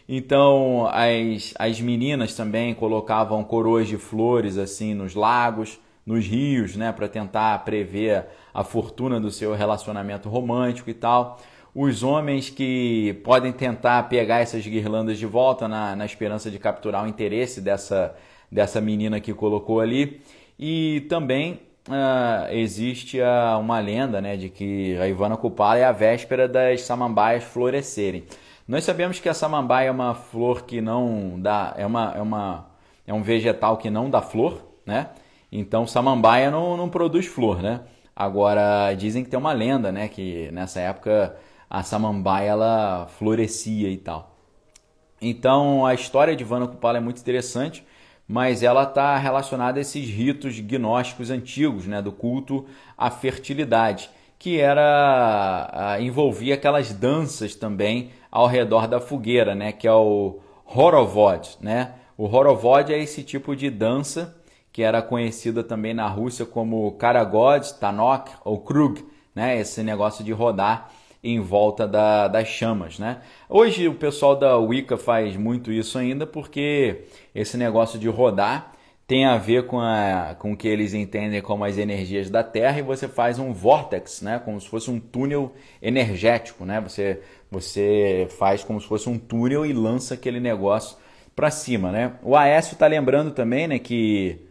[SPEAKER 1] Então, as, as meninas também colocavam coroas de flores assim nos lagos, nos rios, né, para tentar prever a fortuna do seu relacionamento romântico e tal os homens que podem tentar pegar essas guirlandas de volta na, na esperança de capturar o interesse dessa, dessa menina que colocou ali. E também uh, existe uh, uma lenda né, de que a Ivana Kupala é a véspera das samambaias florescerem. Nós sabemos que a samambaia é uma flor que não dá, é, uma, é, uma, é um vegetal que não dá flor, né? Então samambaia não, não produz flor, né? Agora dizem que tem uma lenda, né? Que nessa época a samambaia ela florescia e tal. Então a história de Vana Kupala é muito interessante mas ela está relacionada a esses ritos gnósticos antigos, né, do culto à fertilidade, que era envolvia aquelas danças também ao redor da fogueira, né, que é o horovod, né? O horovod é esse tipo de dança que era conhecida também na Rússia como karagod, tanok ou krug, né? Esse negócio de rodar em volta da, das chamas, né? Hoje o pessoal da Wicca faz muito isso ainda porque esse negócio de rodar tem a ver com, a, com o que eles entendem como as energias da Terra e você faz um vortex, né? Como se fosse um túnel energético, né? Você, você faz como se fosse um túnel e lança aquele negócio para cima, né? O Aécio está lembrando também, né, que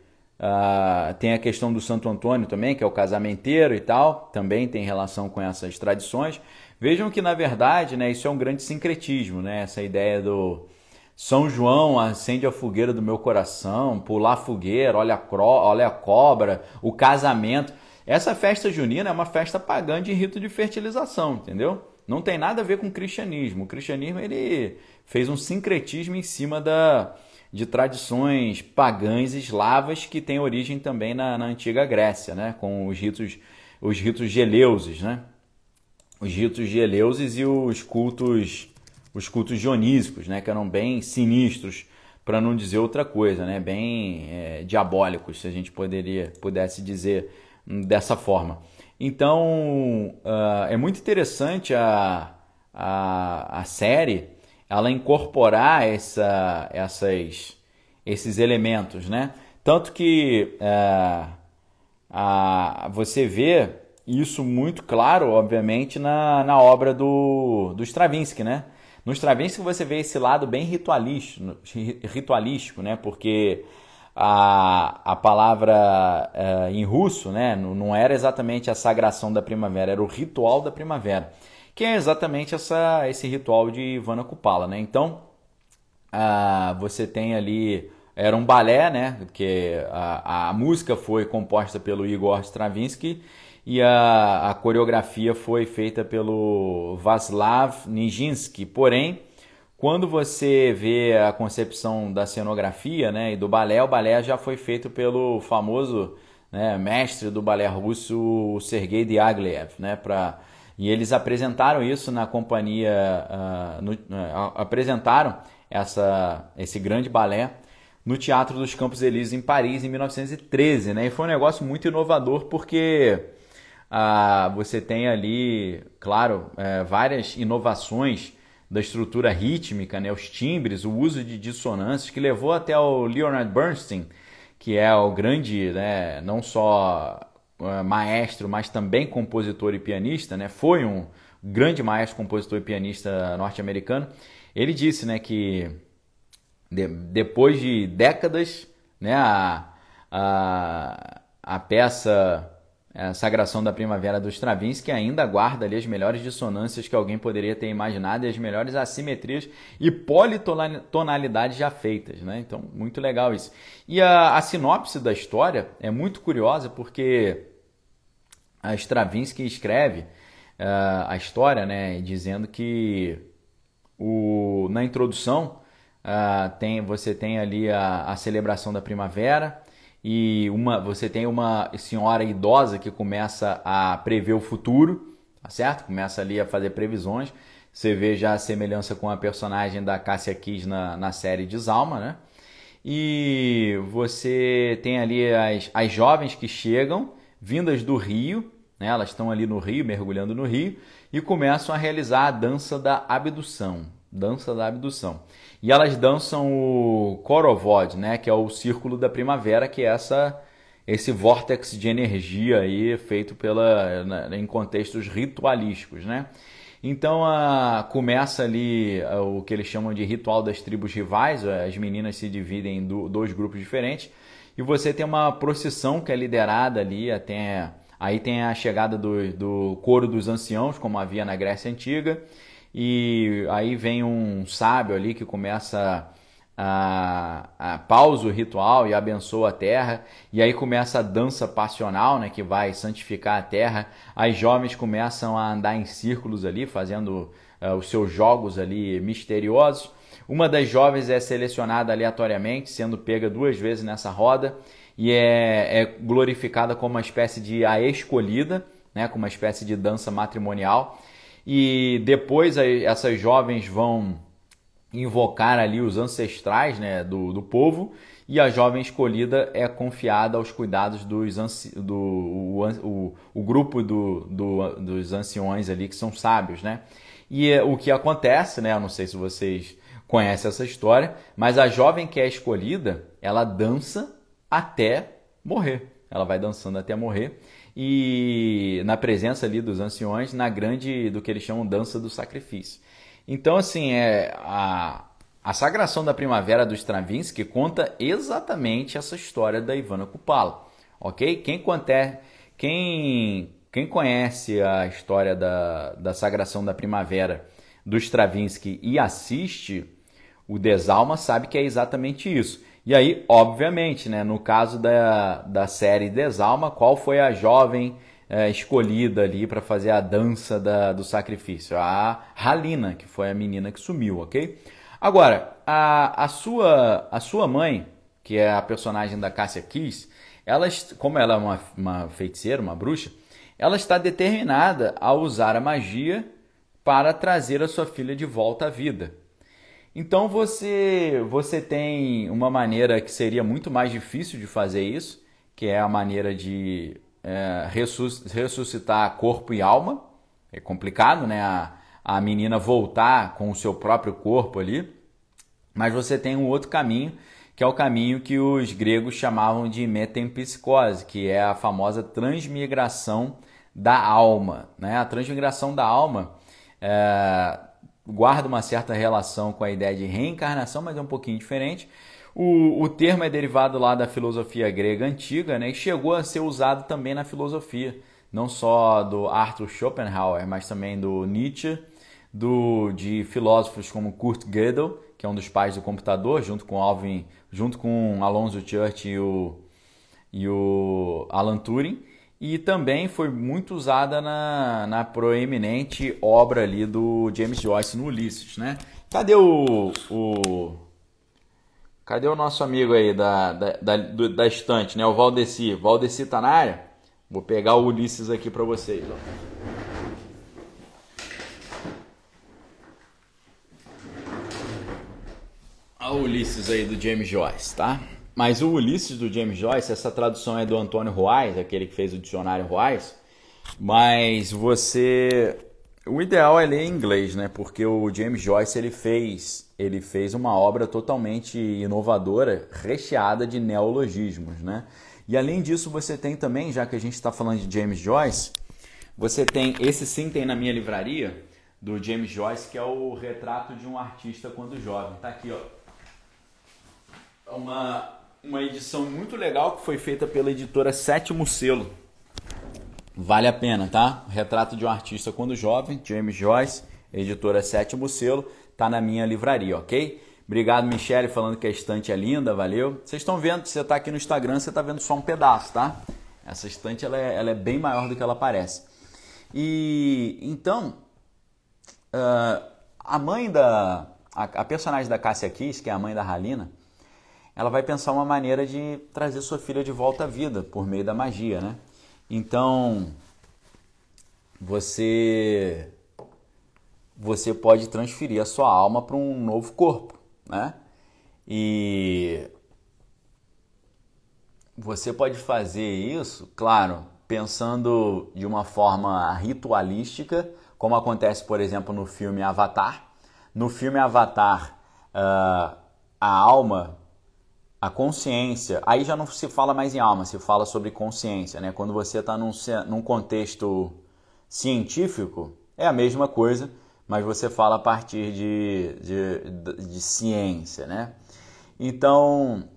[SPEAKER 1] Uh, tem a questão do Santo Antônio também, que é o casamenteiro e tal, também tem relação com essas tradições. Vejam que, na verdade, né, isso é um grande sincretismo, né? essa ideia do São João acende a fogueira do meu coração, pular a fogueira, olha a, cro... olha a cobra, o casamento. Essa festa junina é uma festa pagã de rito de fertilização, entendeu? Não tem nada a ver com o cristianismo. O cristianismo ele fez um sincretismo em cima da, de tradições pagãs eslavas que têm origem também na, na antiga Grécia, né? com os ritos, os ritos geleuses, né? os ritos geleuses e os cultos, os cultos dionísicos, né? que eram bem sinistros, para não dizer outra coisa, né? bem é, diabólicos, se a gente poderia, pudesse dizer dessa forma. Então, uh, é muito interessante a, a, a série ela incorporar essa, essas, esses elementos, né? Tanto que é, a, você vê isso muito claro, obviamente, na, na obra do, do Stravinsky, né? No Stravinsky você vê esse lado bem ritualístico, ritualístico né? Porque a, a palavra é, em russo, né? Não era exatamente a sagração da primavera, era o ritual da primavera que é exatamente essa, esse ritual de Ivana Kupala, né? Então, ah, você tem ali era um balé, né? Que a, a música foi composta pelo Igor Stravinsky e a, a coreografia foi feita pelo Vaslav Nijinsky. Porém, quando você vê a concepção da cenografia, né, e do balé, o balé já foi feito pelo famoso né, mestre do balé russo Sergei Diaghilev, né, para e eles apresentaram isso na companhia, uh, no, uh, apresentaram essa, esse grande balé no Teatro dos Campos Elíseos em Paris em 1913, né? E foi um negócio muito inovador porque uh, você tem ali, claro, é, várias inovações da estrutura rítmica, né? Os timbres, o uso de dissonâncias que levou até o Leonard Bernstein, que é o grande, né? Não só uh, maestro, mas também compositor e pianista, né? Foi um grande maestro, compositor e pianista norte-americano. Ele disse, né, que de, depois de décadas, né, a, a, a peça a Sagração da Primavera do Stravinsky ainda guarda ali as melhores dissonâncias que alguém poderia ter imaginado e as melhores assimetrias e politonalidades já feitas, né? Então, muito legal isso. E a, a sinopse da história é muito curiosa porque a Stravinsky escreve uh, a história, né, dizendo que o, na introdução uh, tem, você tem ali a, a celebração da primavera, e uma, você tem uma senhora idosa que começa a prever o futuro, tá certo? Começa ali a fazer previsões. Você vê já a semelhança com a personagem da Cássia Kiss na, na série Desalma, né? E você tem ali as, as jovens que chegam, vindas do Rio, né? elas estão ali no Rio, mergulhando no Rio, e começam a realizar a dança da abdução. Dança da abdução. E elas dançam o Korovod, né, que é o círculo da primavera, que é essa esse vórtex de energia aí feito pela em contextos ritualísticos, né? Então a, começa ali a, o que eles chamam de ritual das tribos rivais. As meninas se dividem em do, dois grupos diferentes e você tem uma procissão que é liderada ali até aí tem a chegada do, do coro dos anciãos, como havia na Grécia antiga e aí vem um sábio ali que começa a, a pausa o ritual e abençoa a terra, e aí começa a dança passional, né, que vai santificar a terra. As jovens começam a andar em círculos ali, fazendo uh, os seus jogos ali misteriosos. Uma das jovens é selecionada aleatoriamente, sendo pega duas vezes nessa roda e é, é glorificada como uma espécie de a escolhida, né, como uma espécie de dança matrimonial. E depois essas jovens vão invocar ali os ancestrais né, do, do povo e a jovem escolhida é confiada aos cuidados dos do o, o, o grupo do, do, dos anciões ali que são sábios, né? E é, o que acontece, né? Eu não sei se vocês conhecem essa história, mas a jovem que é escolhida, ela dança até morrer. Ela vai dançando até morrer e na presença ali dos anciões, na grande do que eles chamam dança do sacrifício. Então, assim, é a, a Sagração da Primavera do Stravinsky conta exatamente essa história da Ivana Kupala, ok? Quem, conter, quem, quem conhece a história da, da Sagração da Primavera do Stravinsky e assiste o Desalma sabe que é exatamente isso. E aí, obviamente, né, no caso da, da série Desalma, qual foi a jovem é, escolhida ali para fazer a dança da, do sacrifício? A Halina, que foi a menina que sumiu, ok? Agora, a, a, sua, a sua mãe, que é a personagem da Cássia Kiss, ela, como ela é uma, uma feiticeira, uma bruxa, ela está determinada a usar a magia para trazer a sua filha de volta à vida. Então você você tem uma maneira que seria muito mais difícil de fazer isso, que é a maneira de é, ressuscitar corpo e alma. É complicado, né? A, a menina voltar com o seu próprio corpo ali. Mas você tem um outro caminho, que é o caminho que os gregos chamavam de metempsicose, que é a famosa transmigração da alma. Né? A transmigração da alma é, guarda uma certa relação com a ideia de reencarnação, mas é um pouquinho diferente. O, o termo é derivado lá da filosofia grega antiga né, e chegou a ser usado também na filosofia, não só do Arthur Schopenhauer, mas também do Nietzsche, do, de filósofos como Kurt Gödel, que é um dos pais do computador, junto com Alvin, junto com Alonso Church e o, e o Alan Turing e também foi muito usada na, na proeminente obra ali do James Joyce no Ulisses, né? Cadê o, o cadê o nosso amigo aí da, da, da, da estante, né? O Valdeci. Valdeci tá na área? Vou pegar o Ulisses aqui para vocês, ó. O Ulisses aí do James Joyce, tá? Mas o Ulisses do James Joyce, essa tradução é do Antônio Ruais, aquele que fez o dicionário Ruais. Mas você, o ideal é ler em inglês, né? Porque o James Joyce ele fez, ele fez uma obra totalmente inovadora, recheada de neologismos, né? E além disso, você tem também, já que a gente está falando de James Joyce, você tem esse sim tem na minha livraria do James Joyce, que é o retrato de um artista quando jovem. Tá aqui, ó. Uma uma edição muito legal que foi feita pela editora Sétimo Selo. Vale a pena, tá? Retrato de um artista quando jovem, James Joyce, editora Sétimo Selo, tá na minha livraria, ok? Obrigado, Michele, falando que a estante é linda, valeu. Vocês estão vendo, você está aqui no Instagram, você está vendo só um pedaço, tá? Essa estante ela é, ela é bem maior do que ela parece. E então, uh, a mãe da. A, a personagem da Cássia Kiss, que é a mãe da Halina, ela vai pensar uma maneira de trazer sua filha de volta à vida por meio da magia, né? Então, você você pode transferir a sua alma para um novo corpo, né? E você pode fazer isso, claro, pensando de uma forma ritualística, como acontece, por exemplo, no filme Avatar. No filme Avatar, uh, a alma a consciência, aí já não se fala mais em alma, se fala sobre consciência, né? Quando você está num, num contexto científico, é a mesma coisa, mas você fala a partir de, de, de ciência, né? Então,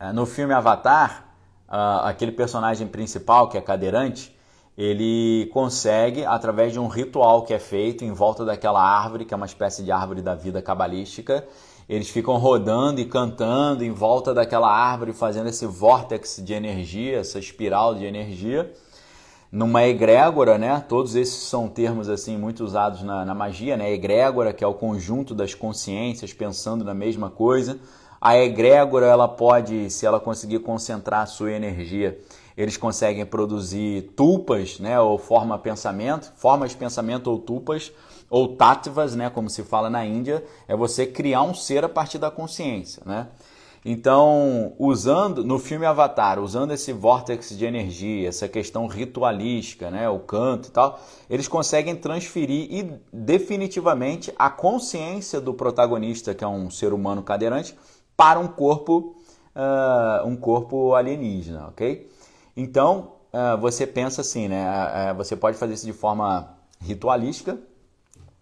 [SPEAKER 1] é, no filme Avatar, aquele personagem principal, que é cadeirante, ele consegue, através de um ritual que é feito em volta daquela árvore, que é uma espécie de árvore da vida cabalística, eles ficam rodando e cantando em volta daquela árvore, fazendo esse vórtex de energia, essa espiral de energia. numa egrégora, né? Todos esses são termos assim muito usados na, na magia, né? Egrégora, que é o conjunto das consciências pensando na mesma coisa. A egrégora, ela pode, se ela conseguir concentrar a sua energia, eles conseguem produzir tulpas, né? Ou forma pensamento, formas de pensamento ou tulpas, ou tátivas, né? Como se fala na Índia, é você criar um ser a partir da consciência, né? Então, usando no filme Avatar, usando esse vórtex de energia, essa questão ritualística, né, o canto e tal, eles conseguem transferir e definitivamente a consciência do protagonista, que é um ser humano cadeirante, para um corpo, uh, um corpo alienígena, ok? Então, uh, você pensa assim, né? Uh, você pode fazer isso de forma ritualística,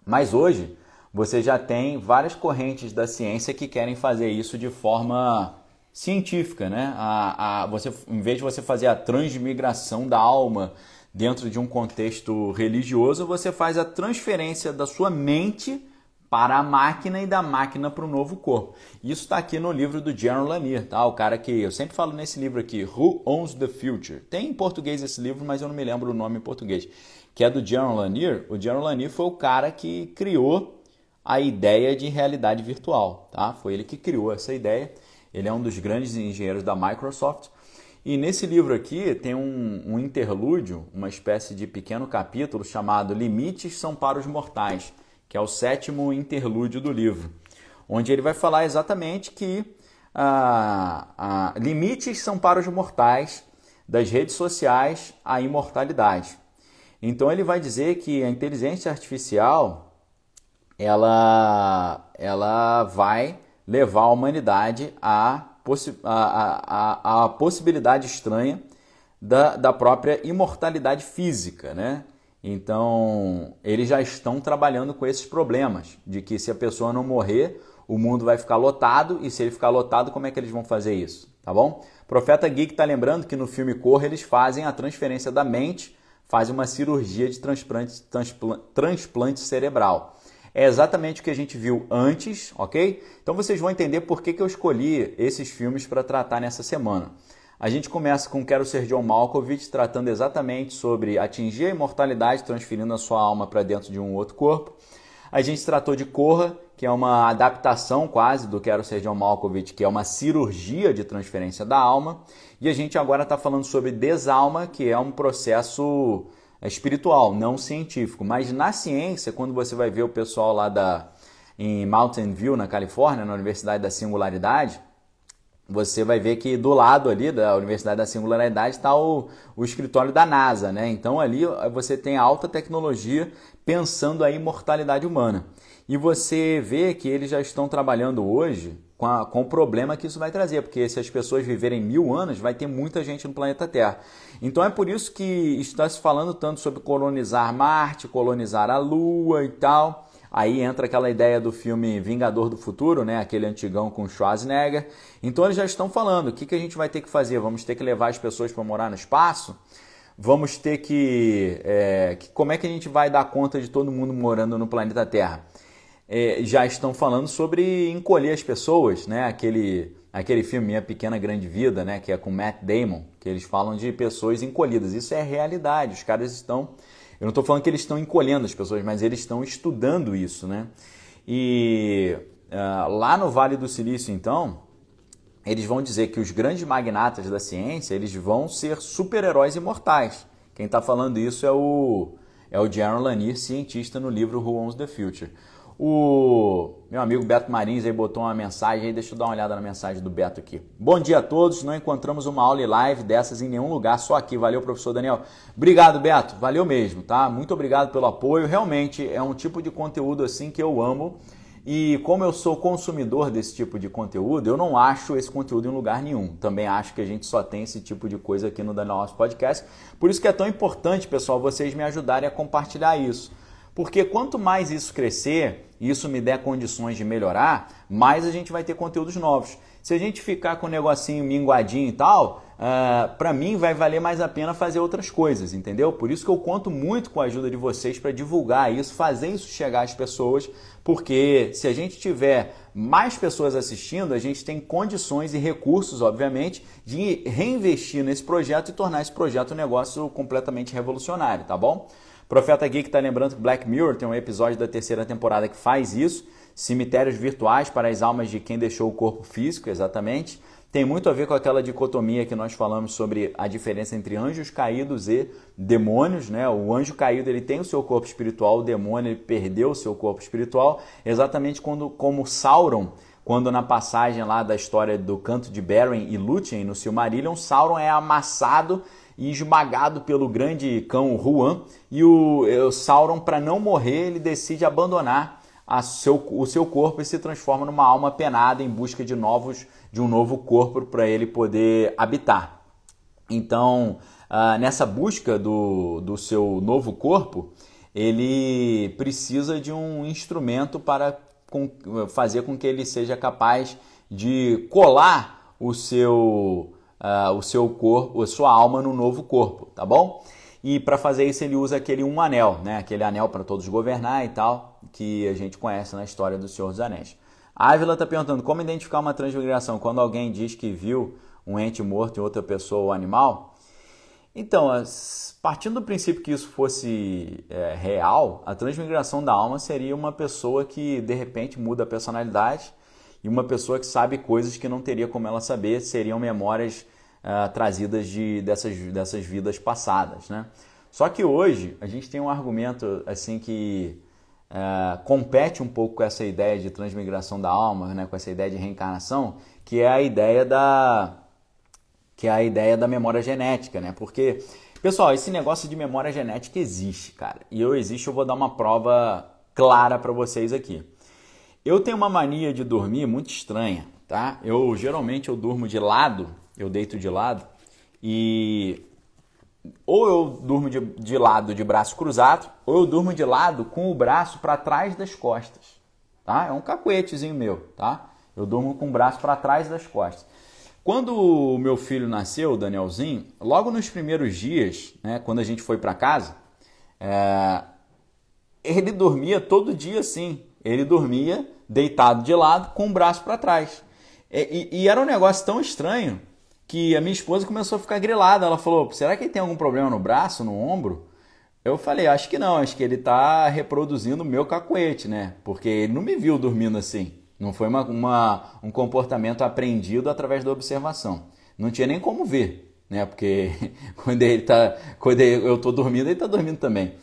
[SPEAKER 1] mas hoje você já tem várias correntes da ciência que querem fazer isso de forma científica, né? A, a, você, em vez de você fazer a transmigração da alma dentro de um contexto religioso, você faz a transferência da sua mente para a máquina e da máquina para o novo corpo. Isso está aqui no livro do Jaron Lanier, tá? O cara que eu sempre falo nesse livro aqui, Who Owns the Future? Tem em português esse livro, mas eu não me lembro o nome em português. Que é do Jaron Lanier. O Jaron Lanier foi o cara que criou a ideia de realidade virtual. Tá? Foi ele que criou essa ideia. Ele é um dos grandes engenheiros da Microsoft. E nesse livro aqui tem um, um interlúdio, uma espécie de pequeno capítulo chamado Limites são para os mortais, que é o sétimo interlúdio do livro, onde ele vai falar exatamente que ah, ah, limites são para os mortais, das redes sociais à imortalidade. Então ele vai dizer que a inteligência artificial ela, ela vai levar a humanidade à, possi a, a, a, possibilidade estranha da, da própria imortalidade física, né? Então, eles já estão trabalhando com esses problemas, de que se a pessoa não morrer, o mundo vai ficar lotado, e se ele ficar lotado, como é que eles vão fazer isso? Tá bom? Profeta Geek está lembrando que no filme Corra eles fazem a transferência da mente, fazem uma cirurgia de transplante, transplante cerebral é exatamente o que a gente viu antes, ok? Então vocês vão entender por que, que eu escolhi esses filmes para tratar nessa semana. A gente começa com Quero Ser John Malkovich, tratando exatamente sobre atingir a imortalidade, transferindo a sua alma para dentro de um outro corpo. A gente tratou de Corra, que é uma adaptação quase do Quero Ser John Malkovich, que é uma cirurgia de transferência da alma. E a gente agora está falando sobre Desalma, que é um processo é espiritual, não científico. Mas na ciência, quando você vai ver o pessoal lá da, em Mountain View, na Califórnia, na Universidade da Singularidade, você vai ver que do lado ali da Universidade da Singularidade está o, o escritório da NASA, né? Então ali você tem alta tecnologia pensando a imortalidade humana. E você vê que eles já estão trabalhando hoje com, a, com o problema que isso vai trazer, porque se as pessoas viverem mil anos, vai ter muita gente no planeta Terra. Então é por isso que está se falando tanto sobre colonizar Marte, colonizar a Lua e tal. Aí entra aquela ideia do filme Vingador do Futuro, né? aquele antigão com Schwarzenegger. Então eles já estão falando, o que, que a gente vai ter que fazer? Vamos ter que levar as pessoas para morar no espaço? Vamos ter que, é, que... Como é que a gente vai dar conta de todo mundo morando no planeta Terra? É, já estão falando sobre encolher as pessoas, né? Aquele, aquele filme Minha Pequena Grande Vida, né? Que é com Matt Damon, que eles falam de pessoas encolhidas. Isso é realidade. Os caras estão. Eu não estou falando que eles estão encolhendo as pessoas, mas eles estão estudando isso, né? E uh, lá no Vale do Silício, então, eles vão dizer que os grandes magnatas da ciência eles vão ser super-heróis imortais. Quem está falando isso é o é o Jaron Lanier, cientista no livro Who Owns the Future. O meu amigo Beto Marins aí botou uma mensagem aí, deixa eu dar uma olhada na mensagem do Beto aqui. Bom dia a todos, não encontramos uma aula e live dessas em nenhum lugar, só aqui. Valeu, professor Daniel. Obrigado, Beto, valeu mesmo, tá? Muito obrigado pelo apoio. Realmente é um tipo de conteúdo assim que eu amo. E como eu sou consumidor desse tipo de conteúdo, eu não acho esse conteúdo em lugar nenhum. Também acho que a gente só tem esse tipo de coisa aqui no Daniel Podcast. Por isso que é tão importante, pessoal, vocês me ajudarem a compartilhar isso Porque quanto mais isso crescer, isso me der condições de melhorar, mais a gente vai ter conteúdos novos. Se a gente ficar com o negocinho minguadinho e tal, uh, ah, para mim vai valer mais a pena fazer outras coisas, entendeu? Por isso que eu conto muito com a ajuda de vocês para divulgar isso, fazer isso chegar às pessoas, porque se a gente tiver mais pessoas assistindo, a gente tem condições e recursos, obviamente, de reinvestir nesse projeto e tornar esse projeto um negócio completamente revolucionário, tá bom? Profeta que está lembrando que Black Mirror tem um episódio da terceira temporada que faz isso. Cemitérios virtuais para as almas de quem deixou o corpo físico, exatamente. Tem muito a ver com aquela dicotomia que nós falamos sobre a diferença entre anjos caídos e demônios, né? O anjo caído ele tem o seu corpo espiritual, o demônio ele perdeu o seu corpo espiritual, exatamente quando como Sauron quando na passagem lá da história do canto de Beren e Lúthien no Silmarillion, Sauron é amassado e esmagado pelo grande cão Huan. E o, o Sauron, para não morrer, ele decide abandonar seu, o seu corpo e se transforma numa alma penada em busca de novos de um novo corpo para ele poder habitar. Então, uh, nessa busca do, do seu novo corpo, ele precisa de um instrumento para com, fazer com que ele seja capaz de colar o seu uh, o seu corpo, a sua alma no novo corpo, tá bom? E para fazer isso ele usa aquele um anel, né? Aquele anel para todos governar e tal, que a gente conhece na história do Senhor dos Anéis. A Ávila está perguntando como identificar uma transmigração quando alguém diz que viu um ente morto em outra pessoa ou animal. Então, partindo do princípio que isso fosse é, real, a transmigração da alma seria uma pessoa que de repente muda a personalidade e uma pessoa que sabe coisas que não teria como ela saber, seriam memórias uh, trazidas de, dessas, dessas vidas passadas. Né? Só que hoje a gente tem um argumento assim que uh, compete um pouco com essa ideia de transmigração da alma, né? com essa ideia de reencarnação, que é a ideia da que é a ideia da memória genética, né? Porque pessoal, esse negócio de memória genética existe, cara. E eu existe, eu vou dar uma prova clara para vocês aqui. Eu tenho uma mania de dormir muito estranha, tá? Eu geralmente eu durmo de lado, eu deito de lado e ou eu durmo de, de lado de braço cruzado, ou eu durmo de lado com o braço para trás das costas, tá? É um cacuetezinho meu, tá? Eu durmo com o braço para trás das costas. Quando o meu filho nasceu, o Danielzinho, logo nos primeiros dias, né, quando a gente foi para casa, é, ele dormia todo dia assim. Ele dormia deitado de lado com o braço para trás. E, e, e, era um negócio tão estranho que a minha esposa começou a ficar grilada. Ela falou: será que ele tem algum problema no braço, no ombro? Eu falei: acho que não, acho que ele está reproduzindo o meu cacuete, né? Porque ele não me viu dormindo assim. Não foi uma, uma, um comportamento aprendido através da observação. Não tinha nem como ver, né? Porque quando, ele tá, quando eu estou dormindo, ele está dormindo também.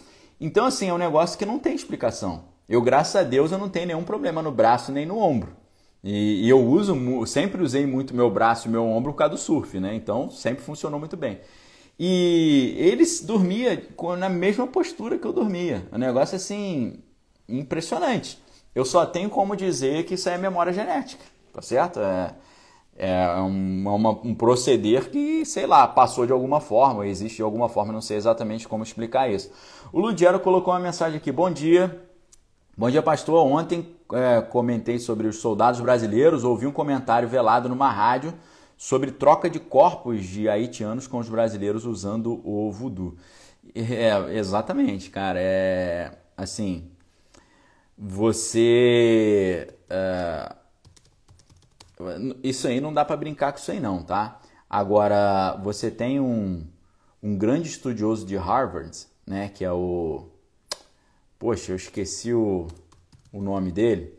[SPEAKER 1] Então, assim, é um negócio que não tem explicação. Eu, graças a Deus, eu não tenho nenhum problema no braço nem no ombro. E, e eu uso, sempre usei muito meu braço e meu ombro por causa do surf, né? Então sempre funcionou muito bem. E eles dormia na mesma postura que eu dormia. Um negócio assim impressionante. Eu só tenho como dizer que isso é memória genética, tá certo? É, é um, uma, um proceder que, sei lá, passou de alguma forma, existe de alguma forma, não sei exatamente como explicar isso. O Ludiero colocou uma mensagem aqui: Bom dia, Bom dia, pastor. Ontem é, comentei sobre os soldados brasileiros, ouvi um comentário velado numa rádio sobre troca de corpos de haitianos com os brasileiros usando o voodoo. É, exatamente, cara. É assim, você. É, isso aí não dá para brincar com isso aí, não, tá? Agora, você tem um, um grande estudioso de Harvard, né, que é o Poxa, eu esqueci o, o nome dele.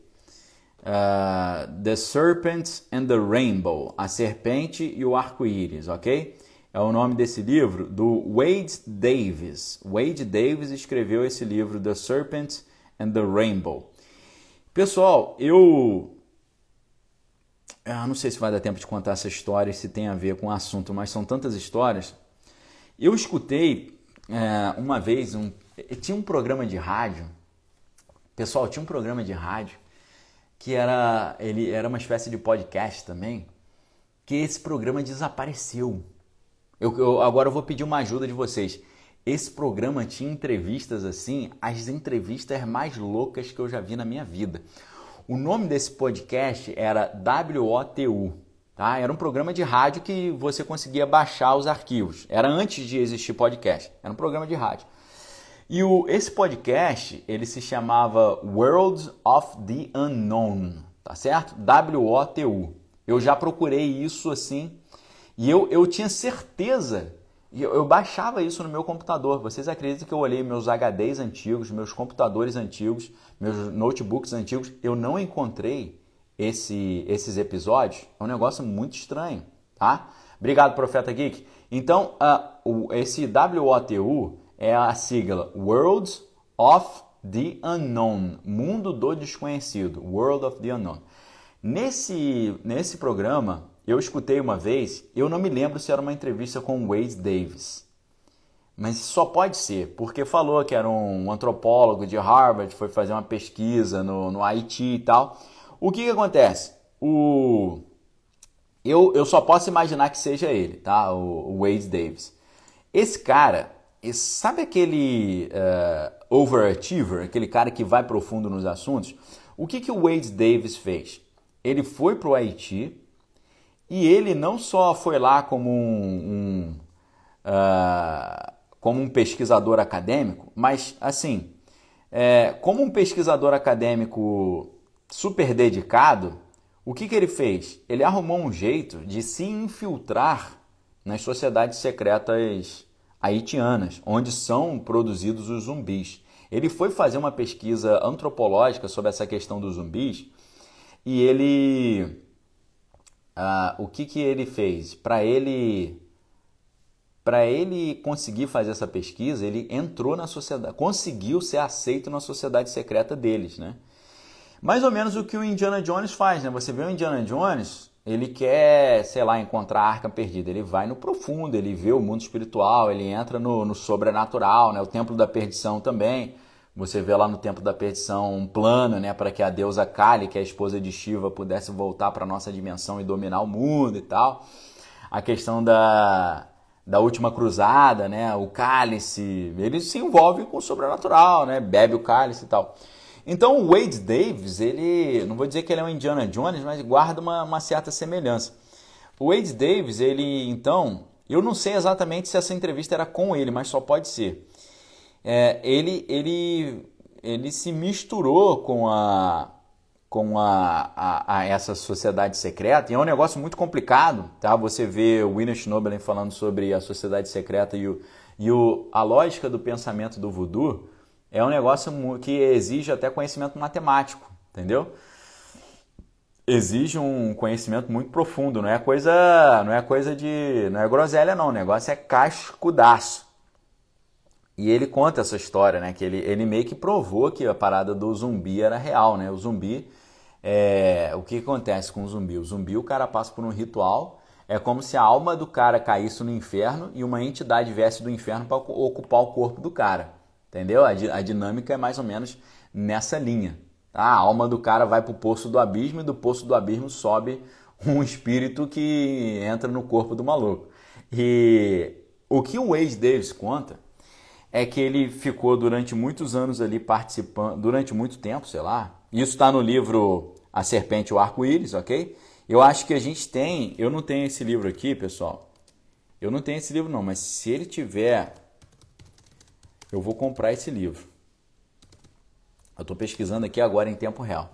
[SPEAKER 1] Uh, the Serpent and the Rainbow, A Serpente e o Arco-Íris, ok? É o nome desse livro do Wade Davis. Wade Davis escreveu esse livro, The Serpent and the Rainbow. Pessoal, eu. Ah, não sei se vai dar tempo de contar essa história se tem a ver com o assunto, mas são tantas histórias. Eu escutei é, uma vez um tinha um programa de rádio, pessoal, tinha um programa de rádio que era, ele era uma espécie de podcast também, que esse programa desapareceu. Eu, eu, agora eu vou pedir uma ajuda de vocês. esse programa tinha entrevistas assim, as entrevistas mais loucas que eu já vi na minha vida. O nome desse podcast era WOTU, tá? Era um programa de rádio que você conseguia baixar os arquivos. Era antes de existir podcast. Era um programa de rádio. E o, esse podcast, ele se chamava Worlds of the Unknown, tá certo? W-O-T-U. Eu já procurei isso assim e eu, eu tinha certeza, eu, eu baixava isso no meu computador. Vocês acreditam que eu olhei meus HDs antigos, meus computadores antigos, meus notebooks antigos, eu não encontrei esse, esses episódios? É um negócio muito estranho, tá? Obrigado, Profeta Geek. Então, uh, esse WOTU é a sigla Worlds of the Unknown, Mundo do Desconhecido, World of the Unknown. Nesse, nesse programa, eu escutei uma vez, eu não me lembro se era uma entrevista com Wade Davis, mas só pode ser, porque falou que era um antropólogo de Harvard, foi fazer uma pesquisa no, no Haiti e tal. O que, que acontece? O... Eu, eu só posso imaginar que seja ele, tá? O, o Wade Davis. Esse cara, e sabe aquele uh, overachiever, aquele cara que vai profundo nos assuntos? O que, que o Wade Davis fez? Ele foi para o Haiti e ele não só foi lá como um, um uh, como um pesquisador acadêmico, mas assim, é, como um pesquisador acadêmico super dedicado, o que, que ele fez? Ele arrumou um jeito de se infiltrar nas sociedades secretas haitianas, onde são produzidos os zumbis. Ele foi fazer uma pesquisa antropológica sobre essa questão dos zumbis e ele. Ah, o que, que ele fez? Para ele. Para ele conseguir fazer essa pesquisa, ele entrou na sociedade, conseguiu ser aceito na sociedade secreta deles, né? Mais ou menos o que o Indiana Jones faz, né? Você vê o Indiana Jones, ele quer, sei lá, encontrar a arca perdida. Ele vai no profundo, ele vê o mundo espiritual, ele entra no, no sobrenatural, né? O templo da perdição também. Você vê lá no Templo da Perdição um plano né, para que a deusa Kali, que é a esposa de Shiva, pudesse voltar para a nossa dimensão e dominar o mundo e tal. A questão da, da última cruzada, né, o cálice, ele se envolve com o sobrenatural, né, bebe o cálice e tal. Então o Wade Davis, ele, não vou dizer que ele é um Indiana Jones, mas guarda uma, uma certa semelhança. O Wade Davis, ele então, eu não sei exatamente se essa entrevista era com ele, mas só pode ser. É, ele, ele, ele se misturou com a com a, a, a, essa sociedade secreta e é um negócio muito complicado, tá? Você vê o William Schnobelen falando sobre a sociedade secreta e, o, e o, a lógica do pensamento do voodoo é um negócio que exige até conhecimento matemático, entendeu? Exige um conhecimento muito profundo, não é coisa, não é coisa de, não é groselha não, o negócio é cascudaço. E ele conta essa história, né, que ele, ele meio que provou que a parada do zumbi era real, né? O zumbi é, o que acontece com o zumbi? O zumbi, o cara passa por um ritual, é como se a alma do cara caísse no inferno e uma entidade viesse do inferno para ocupar o corpo do cara. Entendeu? A, a dinâmica é mais ou menos nessa linha. Tá? A alma do cara vai para o poço do abismo e do poço do abismo sobe um espírito que entra no corpo do maluco. E o que o Wade Davis conta é que ele ficou durante muitos anos ali participando, durante muito tempo, sei lá. Isso está no livro A Serpente e o Arco-Íris, ok? Eu acho que a gente tem, eu não tenho esse livro aqui, pessoal. Eu não tenho esse livro não, mas se ele tiver eu vou comprar esse livro. Eu estou pesquisando aqui agora em tempo real.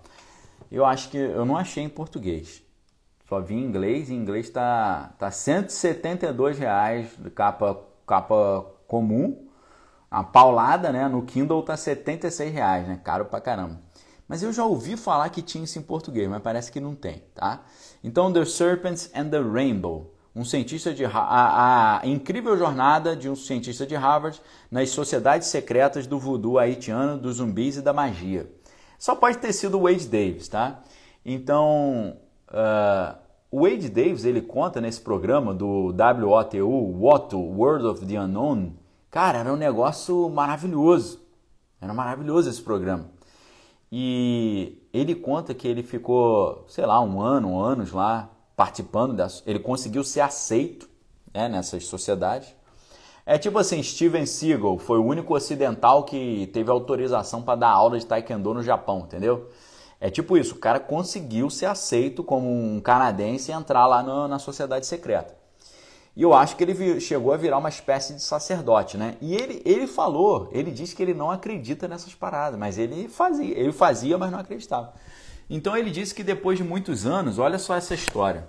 [SPEAKER 1] Eu acho que eu não achei em português. Só vi em inglês. Em inglês está tá 172 tá reais de capa, capa comum. A paulada, né? No Kindle tá 76 reais, né? Caro pra caramba. Mas eu já ouvi falar que tinha isso em português, mas parece que não tem, tá? Então, The Serpents and the Rainbow um cientista de a, a, incrível jornada de um cientista de Harvard nas sociedades secretas do voodoo haitiano, dos zumbis e da magia. Só pode ter sido Wade Davis, tá? Então, uh, o Wade Davis ele conta nesse programa do WOTU, WOTU, World of the Unknown. Cara, era um negócio maravilhoso. Era maravilhoso esse programa. E ele conta que ele ficou, sei lá, um ano, anos lá participando, das, ele conseguiu ser aceito né, nessas sociedades. É tipo assim, Steven Seagal foi o único ocidental que teve autorização para dar aula de taekwondo no Japão, entendeu? É tipo isso, o cara conseguiu ser aceito como um canadense e entrar lá no, na sociedade secreta. E eu acho que ele chegou a virar uma espécie de sacerdote, né? E ele, ele falou, ele disse que ele não acredita nessas paradas, mas ele fazia, ele fazia, mas não acreditava. Então ele disse que depois de muitos anos, olha só essa história.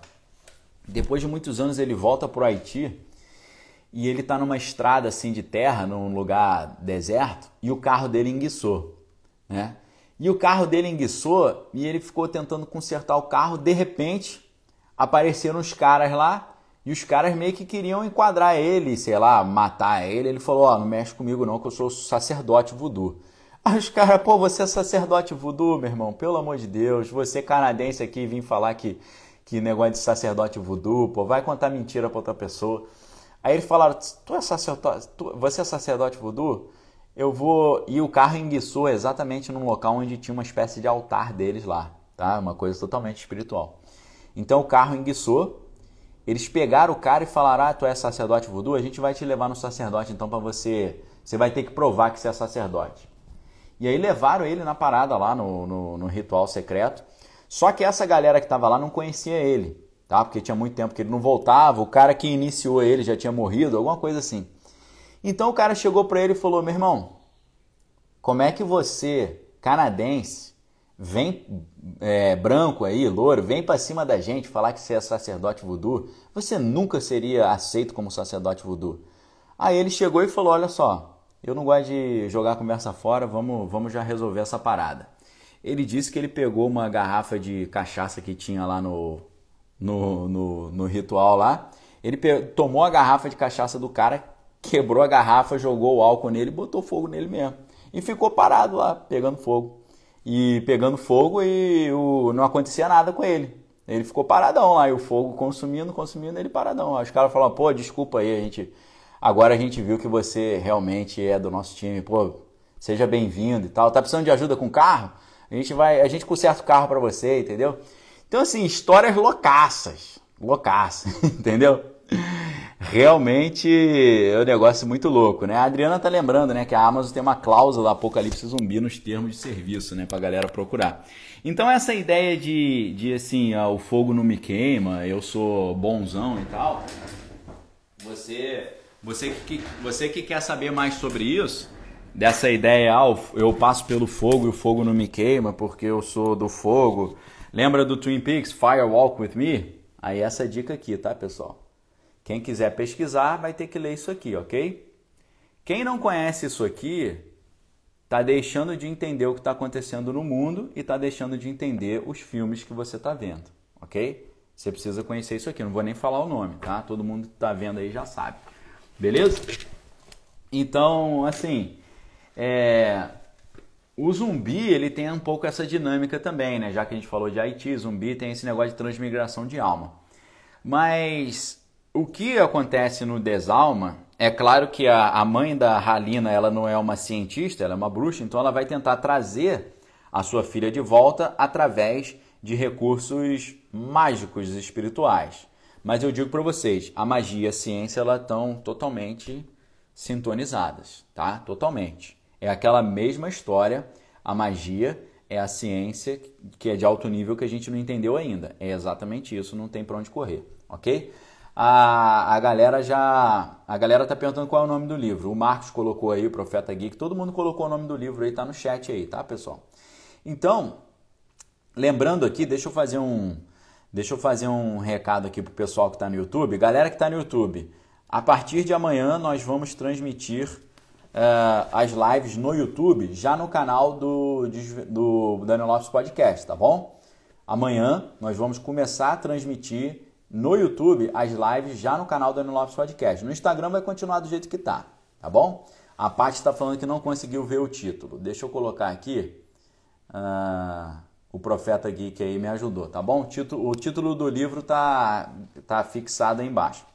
[SPEAKER 1] Depois de muitos anos ele volta para o Haiti e ele está numa estrada assim de terra, num lugar deserto, e o carro dele enguiçou, né? E o carro dele enguiçou e ele ficou tentando consertar o carro. De repente, apareceram os caras lá e os caras meio que queriam enquadrar ele, sei lá, matar ele. Ele falou: Ó, oh, não mexe comigo não, que eu sou sacerdote voodoo. Aí os caras, pô, você é sacerdote voodoo, meu irmão, pelo amor de Deus, você canadense aqui vim falar que, que negócio de sacerdote voodoo, pô, vai contar mentira pra outra pessoa. Aí eles falaram: Tu é sacerdote, tu, você é sacerdote voodoo? eu vou. E o carro enguiçou exatamente num local onde tinha uma espécie de altar deles lá, tá? Uma coisa totalmente espiritual. Então o carro enguiçou, eles pegaram o cara e falaram: Ah, tu é sacerdote voodoo? A gente vai te levar no sacerdote então para você. Você vai ter que provar que você é sacerdote. E aí levaram ele na parada lá no, no, no ritual secreto. Só que essa galera que estava lá não conhecia ele, tá? Porque tinha muito tempo que ele não voltava, o cara que iniciou ele já tinha morrido, alguma coisa assim. Então o cara chegou para ele e falou: meu irmão, como é que você, canadense, vem é, branco aí, louro, vem para cima da gente falar que você é sacerdote voodoo? Você nunca seria aceito como sacerdote voodoo. Aí ele chegou e falou: olha só, eu não gosto de jogar conversa fora, vamos, vamos já resolver essa parada. Ele disse que ele pegou uma garrafa de cachaça que tinha lá no, no, no, no ritual lá. Ele tomou a garrafa de cachaça do cara, quebrou a garrafa, jogou o álcool nele botou fogo nele mesmo. E ficou parado lá, pegando fogo. E pegando fogo e o, não acontecia nada com ele. Ele ficou paradão lá, e o fogo consumindo, consumindo, ele paradão. Os caras falaram, pô, desculpa aí, a gente. Agora a gente viu que você realmente é do nosso time, pô, seja bem-vindo e tal. Tá precisando de ajuda com carro? A gente vai, a gente conserta o carro para você, entendeu? Então, assim, histórias loucaças. Loucaças, entendeu? realmente é um negócio muito louco, né? A Adriana tá lembrando, né, que a Amazon tem uma cláusula apocalipse zumbi nos termos de serviço, né, pra galera procurar. Então essa ideia de, de assim, ah, o fogo não me queima, eu sou bonzão e tal, você, você que, você que quer saber mais sobre isso, dessa ideia, ah, eu passo pelo fogo e o fogo não me queima porque eu sou do fogo. Lembra do Twin Peaks, Fire Walk With Me? Aí essa dica aqui, tá, pessoal? Quem quiser pesquisar vai ter que ler isso aqui, ok? Quem não conhece isso aqui está deixando de entender o que está acontecendo no mundo e está deixando de entender os filmes que você está vendo, ok? Você precisa conhecer isso aqui, não vou nem falar o nome, tá? Todo mundo que está vendo aí já sabe, beleza? Então, assim, é... o zumbi ele tem um pouco essa dinâmica também, né? Já que a gente falou de Haiti, zumbi tem esse negócio de transmigração de alma. Mas o que acontece no Desalma é claro que a, a mãe da Halina ela não é uma cientista, ela é uma bruxa, então ela vai tentar trazer a sua filha de volta através de recursos mágicos espirituais. Mas eu digo para vocês, a magia e a ciência estão totalmente sintonizadas, tá? Totalmente. É aquela mesma história, a magia é a ciência que é de alto nível que a gente não entendeu ainda. É exatamente isso, não tem para onde correr, ok? a, a galera já. A galera tá perguntando qual é o nome do livro. O Marcos colocou aí, o Profeta Geek, todo mundo colocou o nome do livro aí, tá no chat aí, tá, pessoal? Então, lembrando aqui, deixa eu fazer um. Deixa eu fazer um recado aqui pro pessoal que está no YouTube. Galera que está no YouTube, a partir de amanhã nós vamos transmitir uh, as lives no YouTube, já no canal do, do Daniel Lopes Podcast, tá bom? Amanhã nós vamos começar a transmitir no YouTube as lives já no canal do Daniel Lopes Podcast. No Instagram vai continuar do jeito que tá, tá bom? A Paty está falando que não conseguiu ver o título. Deixa eu colocar aqui. Uh, o Profeta Geek aí me ajudou, tá bom? O título, o título do livro tá, tá fixado aí embaixo.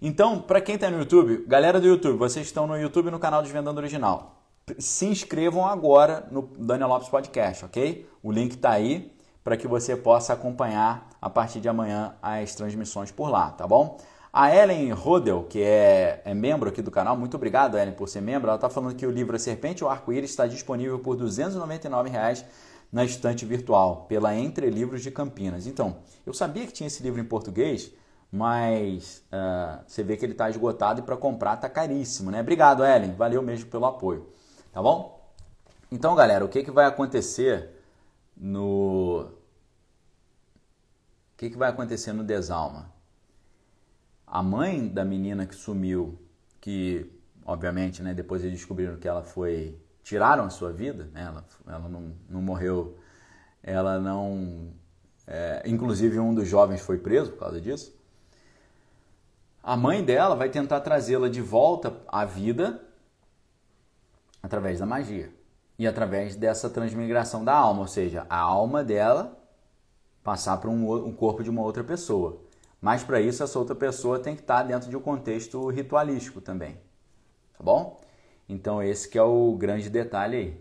[SPEAKER 1] Então, para quem está no YouTube, galera do YouTube, vocês estão no YouTube no canal Desvendando Original. Se inscrevam agora no Daniel Lopes Podcast, ok? O link está aí para que você possa acompanhar a partir de amanhã as transmissões por lá, tá bom? A Ellen Rodel, que é, é, membro aqui do canal, muito obrigado, Ellen, por ser membro. Ela está falando que o livro A Serpente e o Arco-Íris está disponível por 299 reais na estante virtual, pela Entre Livros de Campinas. Então, eu sabia que tinha esse livro em português, mas uh, você vê que ele está esgotado e para comprar está caríssimo, né? Obrigado, Ellen. Valeu mesmo pelo apoio. Tá bom? Então, galera, o que, que vai acontecer no. O que, que vai acontecer no Desalma? A mãe da menina que sumiu, que obviamente, né, depois eles descobriram que ela foi. Tiraram a sua vida, né, ela, ela não, não morreu, ela não. É, inclusive, um dos jovens foi preso por causa disso. A mãe dela vai tentar trazê-la de volta à vida através da magia e através dessa transmigração da alma, ou seja, a alma dela passar para um, um corpo de uma outra pessoa. Mas para isso, essa outra pessoa tem que estar dentro de um contexto ritualístico também. Tá bom? Então, esse que é o grande detalhe aí.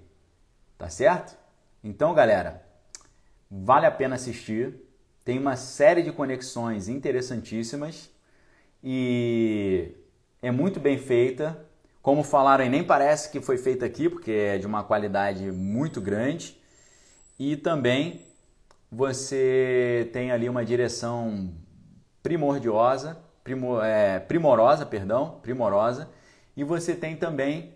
[SPEAKER 1] Tá certo? Então, galera, vale a pena assistir. Tem uma série de conexões interessantíssimas e é muito bem feita. Como falaram, nem parece que foi feita aqui, porque é de uma qualidade muito grande. E também você tem ali uma direção primordiosa, primor, é, primorosa, perdão, primorosa, e você tem também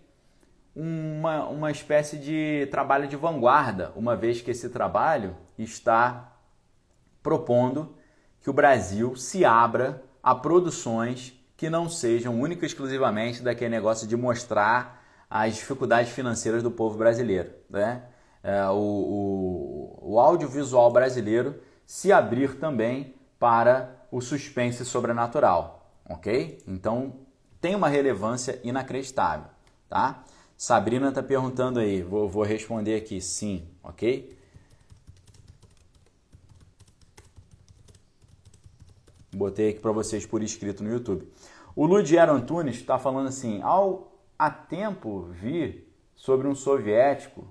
[SPEAKER 1] uma, uma espécie de trabalho de vanguarda, uma vez que esse trabalho está propondo que o Brasil se abra a produções que não sejam única e exclusivamente daquele negócio de mostrar as dificuldades financeiras do povo brasileiro. Né? É, o, o, o audiovisual brasileiro se abrir também para o suspense sobrenatural, ok? Então tem uma relevância inacreditável, tá? Sabrina está perguntando aí, vou, vou responder aqui sim, ok? Botei aqui para vocês por escrito no YouTube. O Ludiero Antunes está falando assim: ao há tempo vi sobre um soviético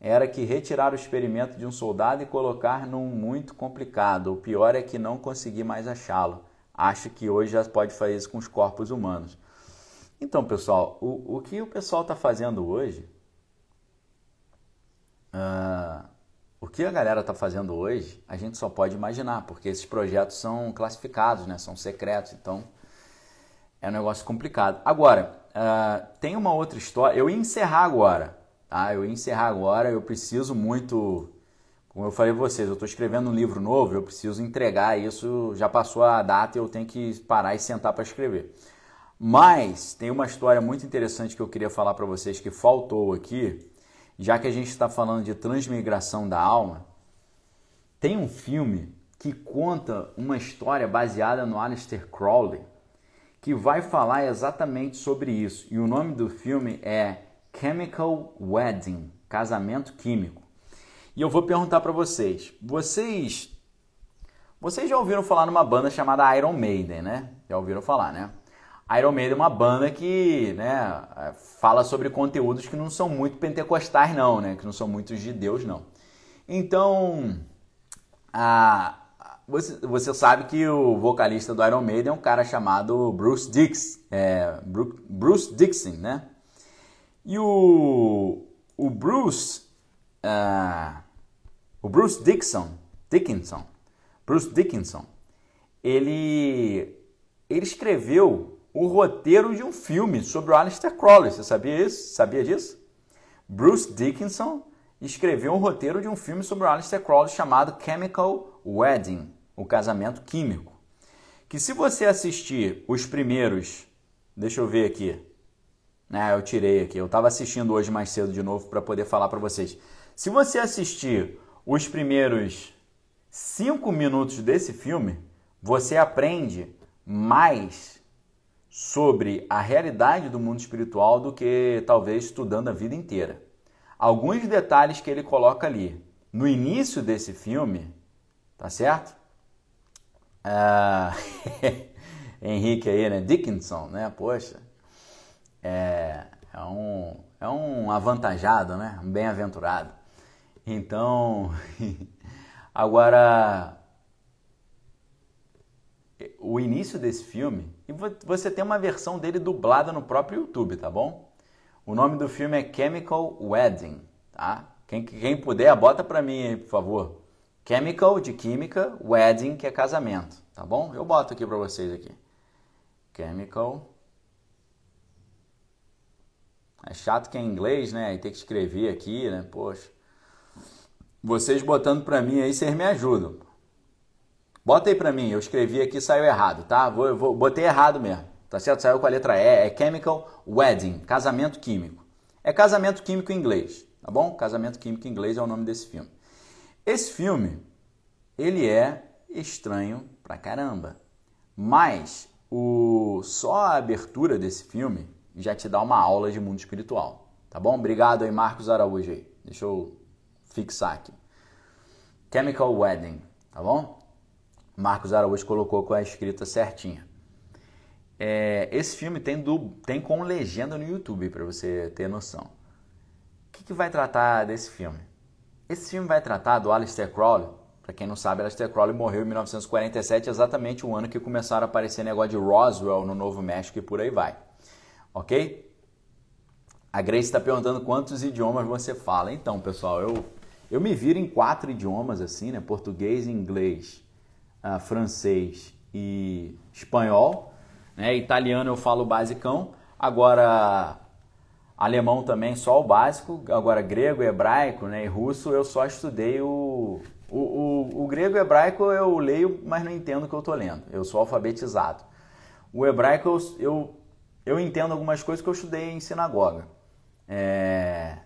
[SPEAKER 1] era que retirar o experimento de um soldado e colocar num muito complicado. O pior é que não consegui mais achá-lo. Acho que hoje já pode fazer isso com os corpos humanos. Então, pessoal, o, o que o pessoal está fazendo hoje, uh, o que a galera está fazendo hoje, a gente só pode imaginar, porque esses projetos são classificados, né? são secretos, então é um negócio complicado. Agora, uh, tem uma outra história, eu ia encerrar agora, Tá? Eu ia encerrar agora, eu preciso muito, como eu falei para vocês, eu estou escrevendo um livro novo, eu preciso entregar isso, já passou a data e eu tenho que parar e sentar para escrever. Mas tem uma história muito interessante que eu queria falar para vocês que faltou aqui, já que a gente está falando de transmigração da alma. Tem um filme que conta uma história baseada no Aleister Crowley, que vai falar exatamente sobre isso. E o nome do filme é Chemical Wedding, casamento químico. E eu vou perguntar para vocês, vocês vocês já ouviram falar numa banda chamada Iron Maiden, né? Já ouviram falar, né? Iron Maiden é uma banda que, né, fala sobre conteúdos que não são muito pentecostais não, né? Que não são muito de Deus não. Então, a, você, você sabe que o vocalista do Iron Maiden é um cara chamado Bruce Dix, é, Bruce Dixon, né? E o, o Bruce, uh, o Bruce Dickinson, Bruce Dickinson, ele, ele escreveu o roteiro de um filme sobre o Aleister Crowley. Você sabia isso? Sabia disso? Bruce Dickinson escreveu um roteiro de um filme sobre o Aleister Crowley chamado Chemical Wedding, o casamento químico. Que se você assistir os primeiros, deixa eu ver aqui, né, eu tirei aqui. Eu estava assistindo hoje mais cedo de novo para poder falar para vocês. Se você assistir os primeiros cinco minutos desse filme, você aprende mais sobre a realidade do mundo espiritual do que talvez estudando a vida inteira. Alguns detalhes que ele coloca ali. No início desse filme, tá certo? Uh... Henrique aí, né? Dickinson, né? Poxa, é, é, um, é um avantajado, né? um bem-aventurado. Então, agora, o início desse filme e você tem uma versão dele dublada no próprio YouTube, tá bom? O nome do filme é Chemical Wedding, tá? Quem, quem puder, bota pra mim por favor. Chemical, de química, Wedding, que é casamento, tá bom? Eu boto aqui pra vocês aqui. Chemical. É chato que é em inglês, né? E tem que escrever aqui, né? Poxa. Vocês botando pra mim aí, vocês me ajudam. Bota aí pra mim, eu escrevi aqui saiu errado, tá? Vou, vou, botei errado mesmo, tá certo? Saiu com a letra E, é Chemical Wedding, casamento químico. É casamento químico em inglês, tá bom? Casamento químico em inglês é o nome desse filme. Esse filme, ele é estranho pra caramba, mas o só a abertura desse filme já te dá uma aula de mundo espiritual, tá bom? Obrigado aí, Marcos Araújo aí. Deixa eu fixar aqui. Chemical Wedding, tá bom? Marcos Araújo colocou com a escrita certinha. É, esse filme tem, do, tem com legenda no YouTube, para você ter noção. O que, que, vai tratar desse filme? Esse filme vai tratar do Aleister Crowley. Para quem não sabe, Aleister Crowley morreu em 1947, exatamente o ano que começaram a aparecer negócio de Roswell no Novo México e por aí vai. Ok? A Grace está perguntando quantos idiomas você fala. Então, pessoal, eu, eu me viro em quatro idiomas assim, né? Português, inglês, uh, francês e espanhol. Né? Italiano eu falo basicão. Agora, alemão também só o básico. Agora, grego, hebraico né? e russo eu só estudei o... O, o, o grego e hebraico eu leio, mas não entendo o que eu estou lendo. Eu sou alfabetizado. O hebraico eu, eu, eu entendo algumas coisas que eu estudei em sinagoga. É,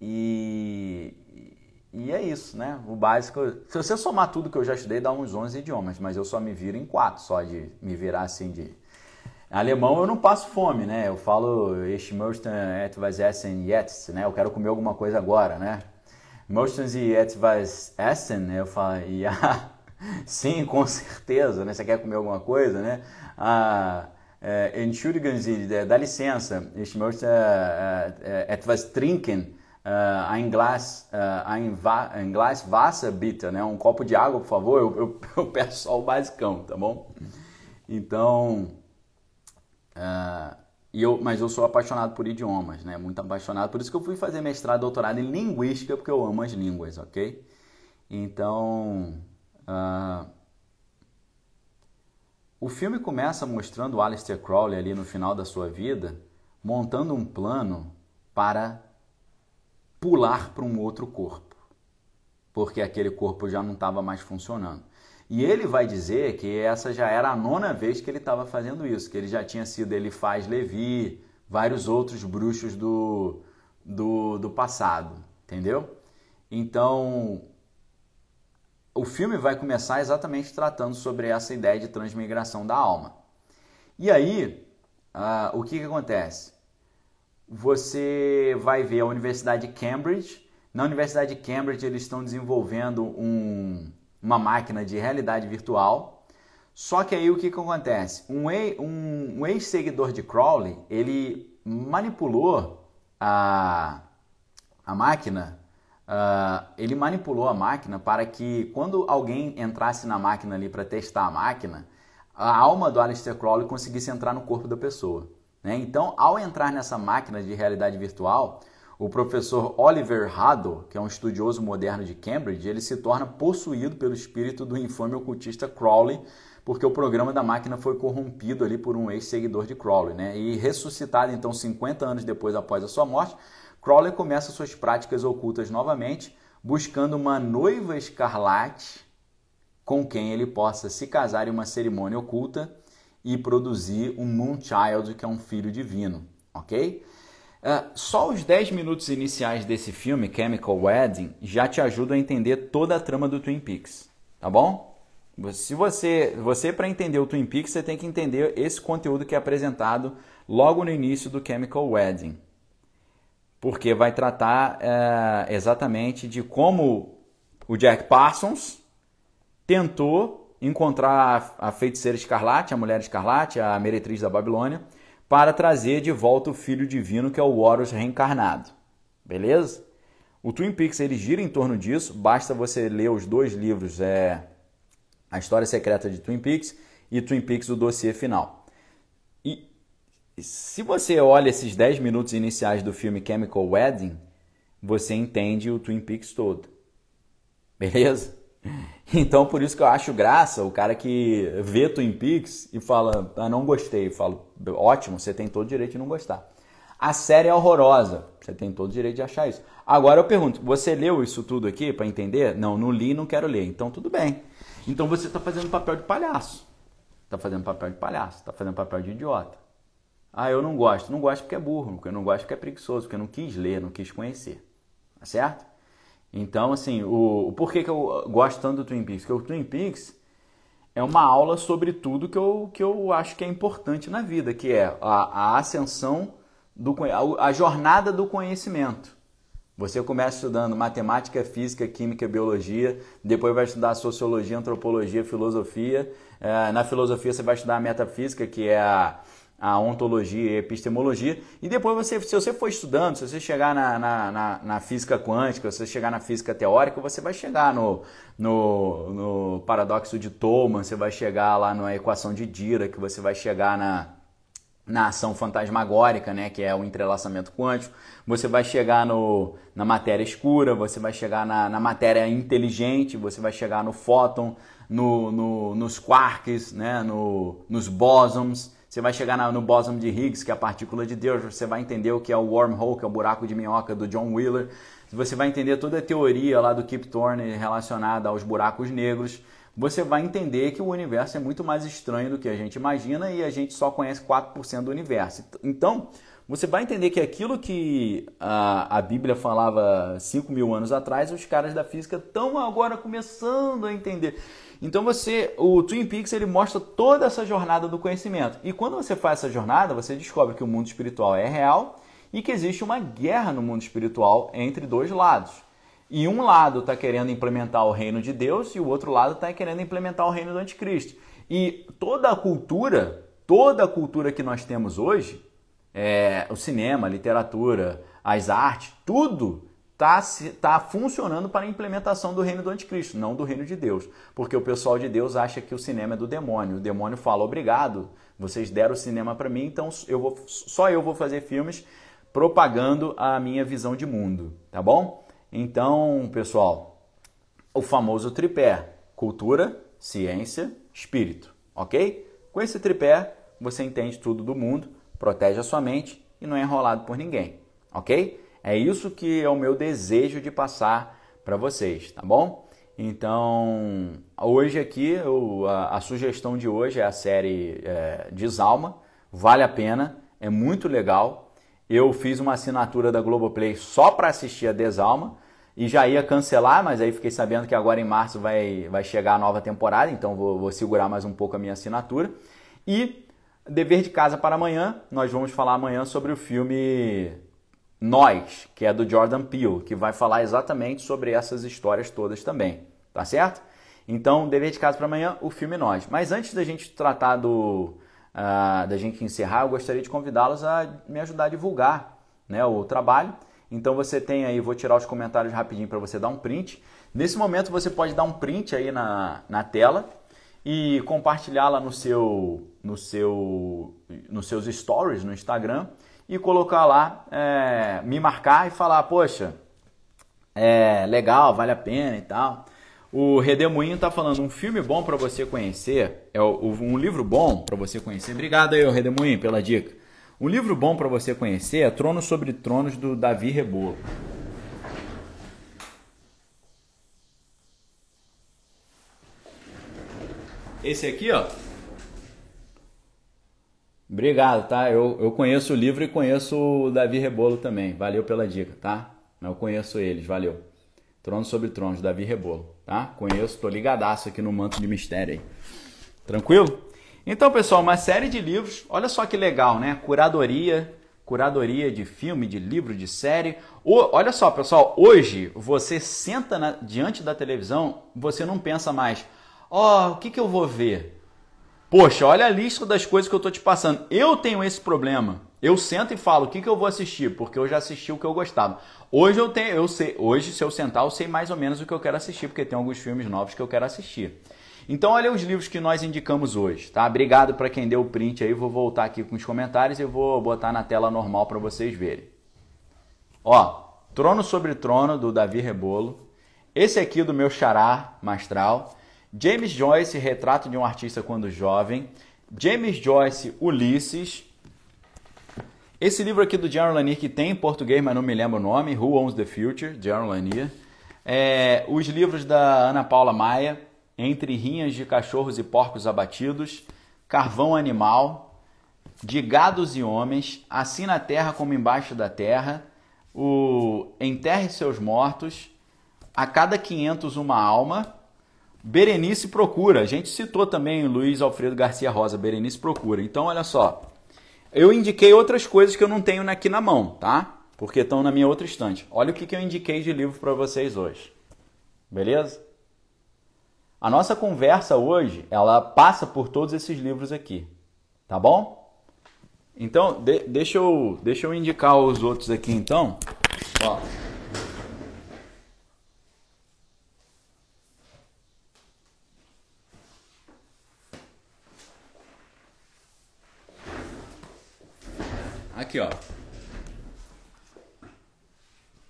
[SPEAKER 1] e, e é isso, né? O básico. Se você somar tudo que eu já estudei, dá uns 11 idiomas, mas eu só me viro em quatro, só de me virar assim de. Alemão eu não passo fome, né? Eu falo Ich möchte etwas essen jetzt, né? Eu quero comer alguma coisa agora, né? Möchten Sie etwas essen? Eu falo, ja, sim, com certeza, né? Você quer comer alguma coisa, né? Ah, é, Entschuldigen Sie, dá licença, ich möchte etwas trinken uh, ein, Glas, uh, ein, ein Glas Wasser, bitte, né? Um copo de água, por favor. Eu, eu, eu peço só o basicão, tá bom? Então, uh, eu, mas eu sou apaixonado por idiomas, né? Muito apaixonado. Por isso que eu fui fazer mestrado, doutorado em linguística, porque eu amo as línguas, ok? Então, uh, o filme começa mostrando o Aleister Crowley ali no final da sua vida, montando um plano para pular para um outro corpo, porque aquele corpo já não estava mais funcionando. E ele vai dizer que essa já era a nona vez que ele estava fazendo isso, que ele já tinha sido ele faz Levi, vários outros bruxos do, do, do passado, entendeu? Então, o filme vai começar exatamente tratando sobre essa ideia de transmigração da alma. E aí, uh, o que, que acontece? Você vai ver a Universidade de Cambridge. Na Universidade de Cambridge, eles estão desenvolvendo um, uma máquina de realidade virtual. Só que aí o que, que acontece? Um, um, um ex-seguidor de Crowley, ele manipulou a, a máquina, uh, ele manipulou a máquina para que quando alguém entrasse na máquina ali para testar a máquina, a alma do Aleister Crowley conseguisse entrar no corpo da pessoa. Né? Então, ao entrar nessa máquina de realidade virtual, o professor Oliver Haddo, que é um estudioso moderno de Cambridge, ele se torna possuído pelo espírito do infame ocultista Crowley, porque o programa da máquina foi corrompido ali por um ex-seguidor de Crowley, né? E ressuscitado então 50 anos depois após a sua morte, Crowley começa suas práticas ocultas novamente, buscando uma noiva escarlate com quem ele possa se casar em uma cerimônia oculta e produzir um Moonchild, que é um filho divino, ok? Uh, só os 10 minutos iniciais desse filme, Chemical Wedding, já te ajudam a entender toda a trama do Twin Peaks, tá bom? Se você, você para entender o Twin Peaks, você tem que entender esse conteúdo que é apresentado logo no início do Chemical Wedding, porque vai tratar uh, exatamente de como o Jack Parsons tentou encontrar a feiticeira escarlate, a mulher escarlate, a meretriz da Babilônia, para trazer de volta o filho divino que é o Horus reencarnado. Beleza? O Twin Peaks ele gira em torno disso, basta você ler os dois livros, é A História Secreta de Twin Peaks e Twin Peaks o dossiê final. E se você olha esses 10 minutos iniciais do filme Chemical Wedding, você entende o Twin Peaks todo. Beleza? Então, por isso que eu acho graça o cara que vê Twin Peaks e fala, ah, não gostei. Eu falo, ótimo, você tem todo o direito de não gostar. A série é horrorosa, você tem todo o direito de achar isso. Agora eu pergunto, você leu isso tudo aqui para entender? Não, não li, não quero ler. Então tudo bem. Então você está fazendo papel de palhaço. Está fazendo papel de palhaço, está fazendo papel de idiota. Ah, eu não gosto. Não gosto porque é burro, porque eu não gosto porque é preguiçoso, porque eu não quis ler, não quis conhecer. Tá certo? Então, assim, o, o porquê que eu gosto tanto do Twin Peaks? Porque o Twin Peaks é uma aula sobre tudo que eu, que eu acho que é importante na vida, que é a, a ascensão, do, a, a jornada do conhecimento. Você começa estudando matemática, física, química, biologia, depois vai estudar sociologia, antropologia, filosofia. É, na filosofia você vai estudar metafísica, que é a, a ontologia e a epistemologia. E depois você, se você for estudando, se você chegar na, na, na, na física quântica, se você chegar na física teórica, você vai chegar no, no, no paradoxo de Thoma, você vai chegar lá na equação de Dirac, você vai chegar na, na ação fantasmagórica, né, que é o entrelaçamento quântico, você vai chegar no, na matéria escura, você vai chegar na, na matéria inteligente, você vai chegar no fóton, no, no, nos quarks, né, no, nos bósons, você vai chegar no boson de Higgs, que é a partícula de Deus, você vai entender o que é o wormhole, que é o buraco de minhoca do John Wheeler, você vai entender toda a teoria lá do Kip Thorne relacionada aos buracos negros, você vai entender que o universo é muito mais estranho do que a gente imagina e a gente só conhece 4% do universo. Então, você vai entender que aquilo que a, a Bíblia falava 5 mil anos atrás, os caras da física estão agora começando a entender. Então você, o Twin Peaks ele mostra toda essa jornada do conhecimento. E quando você faz essa jornada, você descobre que o mundo espiritual é real e que existe uma guerra no mundo espiritual entre dois lados. E um lado está querendo implementar o reino de Deus e o outro lado está querendo implementar o reino do anticristo. E toda a cultura, toda a cultura que nós temos hoje, é, o cinema, a literatura, as artes, tudo está tá funcionando para a implementação do reino do anticristo, não do reino de Deus. Porque o pessoal de Deus acha que o cinema é do demônio. O demônio fala, obrigado, vocês deram o cinema para mim, então eu vou, só eu vou fazer filmes propagando a minha visão de mundo, tá bom? Então, pessoal, o famoso tripé, cultura, ciência, espírito, ok? Com esse tripé, você entende tudo do mundo, protege a sua mente e não é enrolado por ninguém, ok? É isso que é o meu desejo de passar para vocês, tá bom? Então, hoje aqui, eu, a, a, sugestão de hoje é a série é, Desalma, vale a pena, é muito legal. Eu fiz uma assinatura da Globoplay só para assistir a Desalma e já ia cancelar, mas aí fiquei sabendo que agora em março vai, vai chegar a nova temporada, então vou, vou segurar mais um pouco a minha assinatura. E dever de casa para amanhã, nós vamos falar amanhã sobre o filme nós, que é do Jordan Peele, que vai falar exatamente sobre essas histórias todas também, tá certo? Então, dever de casa para amanhã, o filme Nós. Mas antes da gente tratar do, uh, da gente encerrar, eu gostaria de convidá-los a me ajudar a divulgar né, o trabalho. Então você tem aí, vou tirar os comentários rapidinho para você dar um print. Nesse momento você pode dar um print aí na, na tela e compartilhá-la no seu, no seu, nos seus stories no Instagram e colocar lá, é, me marcar e falar, poxa, é legal, vale a pena e tal. O Redemoinho tá falando um filme bom para você conhecer, é um livro bom para você conhecer. Obrigado aí, Redemoinho, pela dica. Um livro bom para você conhecer é Tronos sobre Tronos do Davi Rebolo. Esse aqui, ó, Obrigado, tá? Eu, eu conheço o livro e conheço o Davi Rebolo também. Valeu pela dica, tá? Eu conheço eles, valeu. Trono sobre Tronos, Davi Rebolo, tá? Conheço, tô ligadaço aqui no manto de mistério aí. Tranquilo? Então, pessoal, uma série de livros. Olha só que legal, né? Curadoria, curadoria de filme, de livro, de série. O, olha só, pessoal, hoje você senta na, diante da televisão, você não pensa mais, ó, oh, o que, que eu vou ver? Poxa, olha a lista das coisas que eu tô te passando. Eu tenho esse problema. Eu sento e falo o que, que eu vou assistir, porque eu já assisti o que eu gostava. Hoje eu tenho, eu sei, hoje se eu sentar, eu sei mais ou menos o que eu quero assistir, porque tem alguns filmes novos que eu quero assistir. Então olha os livros que nós indicamos hoje, tá? Obrigado para quem deu o print aí, vou voltar aqui com os comentários e vou botar na tela normal para vocês verem. Ó, Trono sobre Trono do Davi Rebolo. Esse aqui do meu xará Mastral. James Joyce, Retrato de um Artista Quando Jovem. James Joyce, Ulisses. Esse livro aqui do Jaron Lanier, que tem em português, mas não me lembro o nome, Who Owns the Future, Jaron Lanier. É, os livros da Ana Paula Maia, Entre Rinhas de Cachorros e Porcos Abatidos, Carvão Animal, De Gados e Homens, Assim na Terra como Embaixo da Terra, o Enterre Seus Mortos, A Cada 500 Uma Alma, Berenice Procura. A gente citou também Luiz Alfredo Garcia Rosa, Berenice Procura. Então, olha só, eu indiquei outras coisas que eu não tenho aqui na mão, tá? Porque estão na minha outra estante. Olha o que, que eu indiquei de livro para vocês hoje. Beleza? A nossa conversa hoje, ela passa por todos esses livros aqui. Tá bom? Então, de, deixa, eu, deixa eu indicar os outros aqui então. Ó. Aqui, ó.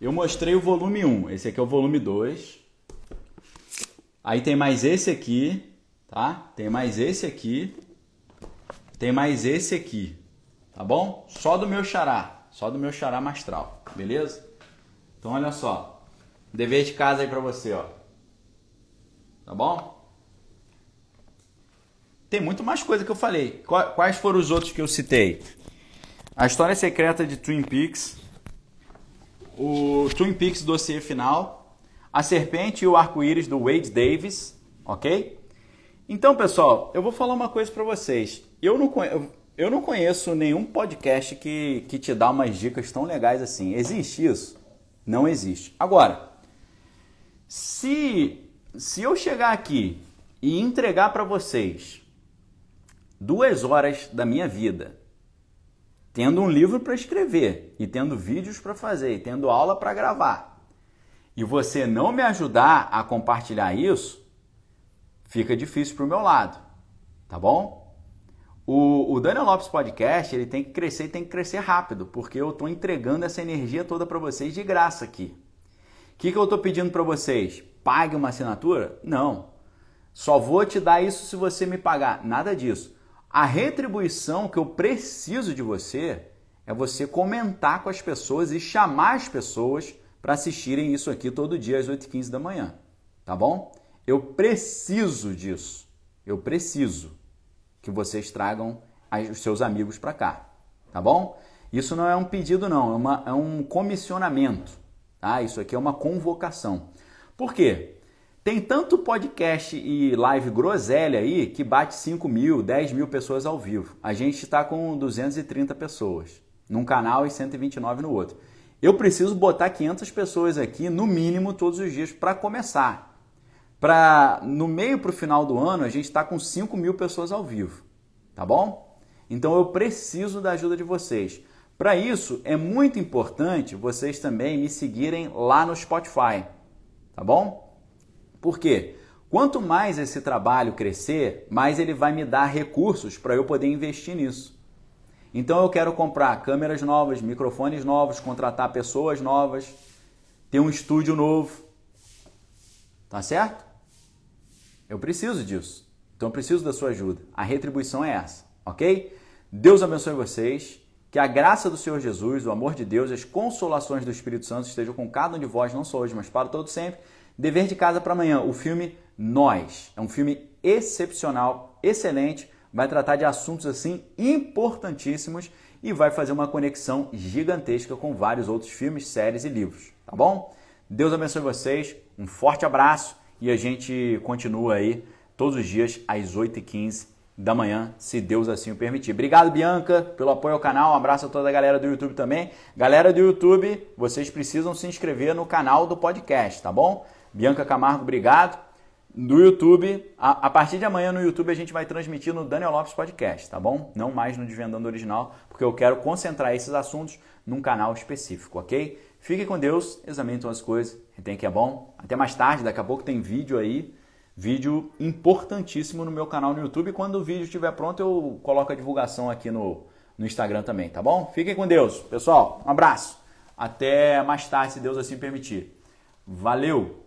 [SPEAKER 1] Eu mostrei o volume 1. Esse aqui é o volume 2. Aí tem mais esse aqui, tá? Tem mais esse aqui. Tem mais esse aqui. Tá bom? Só do meu xará. Só do meu xará mastral. Beleza? Então, olha só. Dever de casa aí pra você, ó. Tá bom? Tem muito mais coisa que eu falei. Quais foram os outros que eu citei? A História Secreta de Twin Peaks, o Twin Peaks Dossiê Final, A Serpente e o Arco-Íris do Wade Davis, ok? Então, pessoal, eu vou falar uma coisa para vocês. Eu não, eu não conheço nenhum podcast que, que te dá umas dicas tão legais assim. Existe isso? Não existe. Agora, se, se eu chegar aqui e entregar para vocês duas horas da minha vida tendo um livro para escrever, e tendo vídeos para fazer, e tendo aula para gravar, e você não me ajudar a compartilhar isso, fica difícil para o meu lado, tá bom? O, o Daniel Lopes Podcast ele tem que crescer e tem que crescer rápido, porque eu estou entregando essa energia toda para vocês de graça aqui. O que, que eu estou pedindo para vocês? Pague uma assinatura? Não. Só vou te dar isso se você me pagar. Nada disso. A retribuição que eu preciso de você é você comentar com as pessoas e chamar as pessoas para assistirem isso aqui todo dia às 8h15 da manhã. Tá bom? Eu preciso disso. Eu preciso que vocês tragam os seus amigos para cá. Tá bom? Isso não é um pedido, não. É, uma, é um comissionamento. Tá? Isso aqui é uma convocação. Por quê? Tem tanto podcast e live groselha aí que bate 5 mil, 10 mil pessoas ao vivo. A gente está com 230 pessoas num canal e 129 no outro. Eu preciso botar 500 pessoas aqui, no mínimo, todos os dias para começar. Para no meio para o final do ano, a gente está com 5 mil pessoas ao vivo. Tá bom? Então eu preciso da ajuda de vocês. Para isso, é muito importante vocês também me seguirem lá no Spotify. Tá bom? Por quê? Quanto mais esse trabalho crescer, mais ele vai me dar recursos para eu poder investir nisso. Então eu quero comprar câmeras novas, microfones novos, contratar pessoas novas, ter um estúdio novo. Tá certo? Eu preciso disso. Então eu preciso da sua ajuda. A retribuição é essa, ok? Deus abençoe vocês. Que a graça do Senhor Jesus, o amor de Deus, as consolações do Espírito Santo estejam com cada um de vós, não só hoje, mas para todo sempre. Dever de casa para amanhã, o filme Nós. É um filme excepcional, excelente, vai tratar de assuntos assim importantíssimos e vai fazer uma conexão gigantesca com vários outros filmes, séries e livros, tá bom? Deus abençoe vocês, um forte abraço e a gente continua aí todos os dias às 8h15 da manhã, se Deus assim o permitir. Obrigado, Bianca, pelo apoio ao canal. Um abraço a toda a galera do YouTube também. Galera do YouTube, vocês precisam se inscrever no canal do podcast, tá bom? Bianca Camargo, obrigado. No YouTube, a, a, partir de amanhã no YouTube a gente vai transmitir no Daniel Lopes Podcast, tá bom? Não mais no Desvendando Original, porque eu quero concentrar esses assuntos num canal específico, ok? Fique com Deus, examine todas as coisas, tem que é bom. Até mais tarde, daqui a pouco tem vídeo aí Vídeo importantíssimo no meu canal no YouTube. Quando o vídeo estiver pronto, eu coloco a divulgação aqui no, no Instagram também, tá bom? Fiquem com Deus. Pessoal, um abraço. Até mais tarde, se Deus assim permitir. Valeu!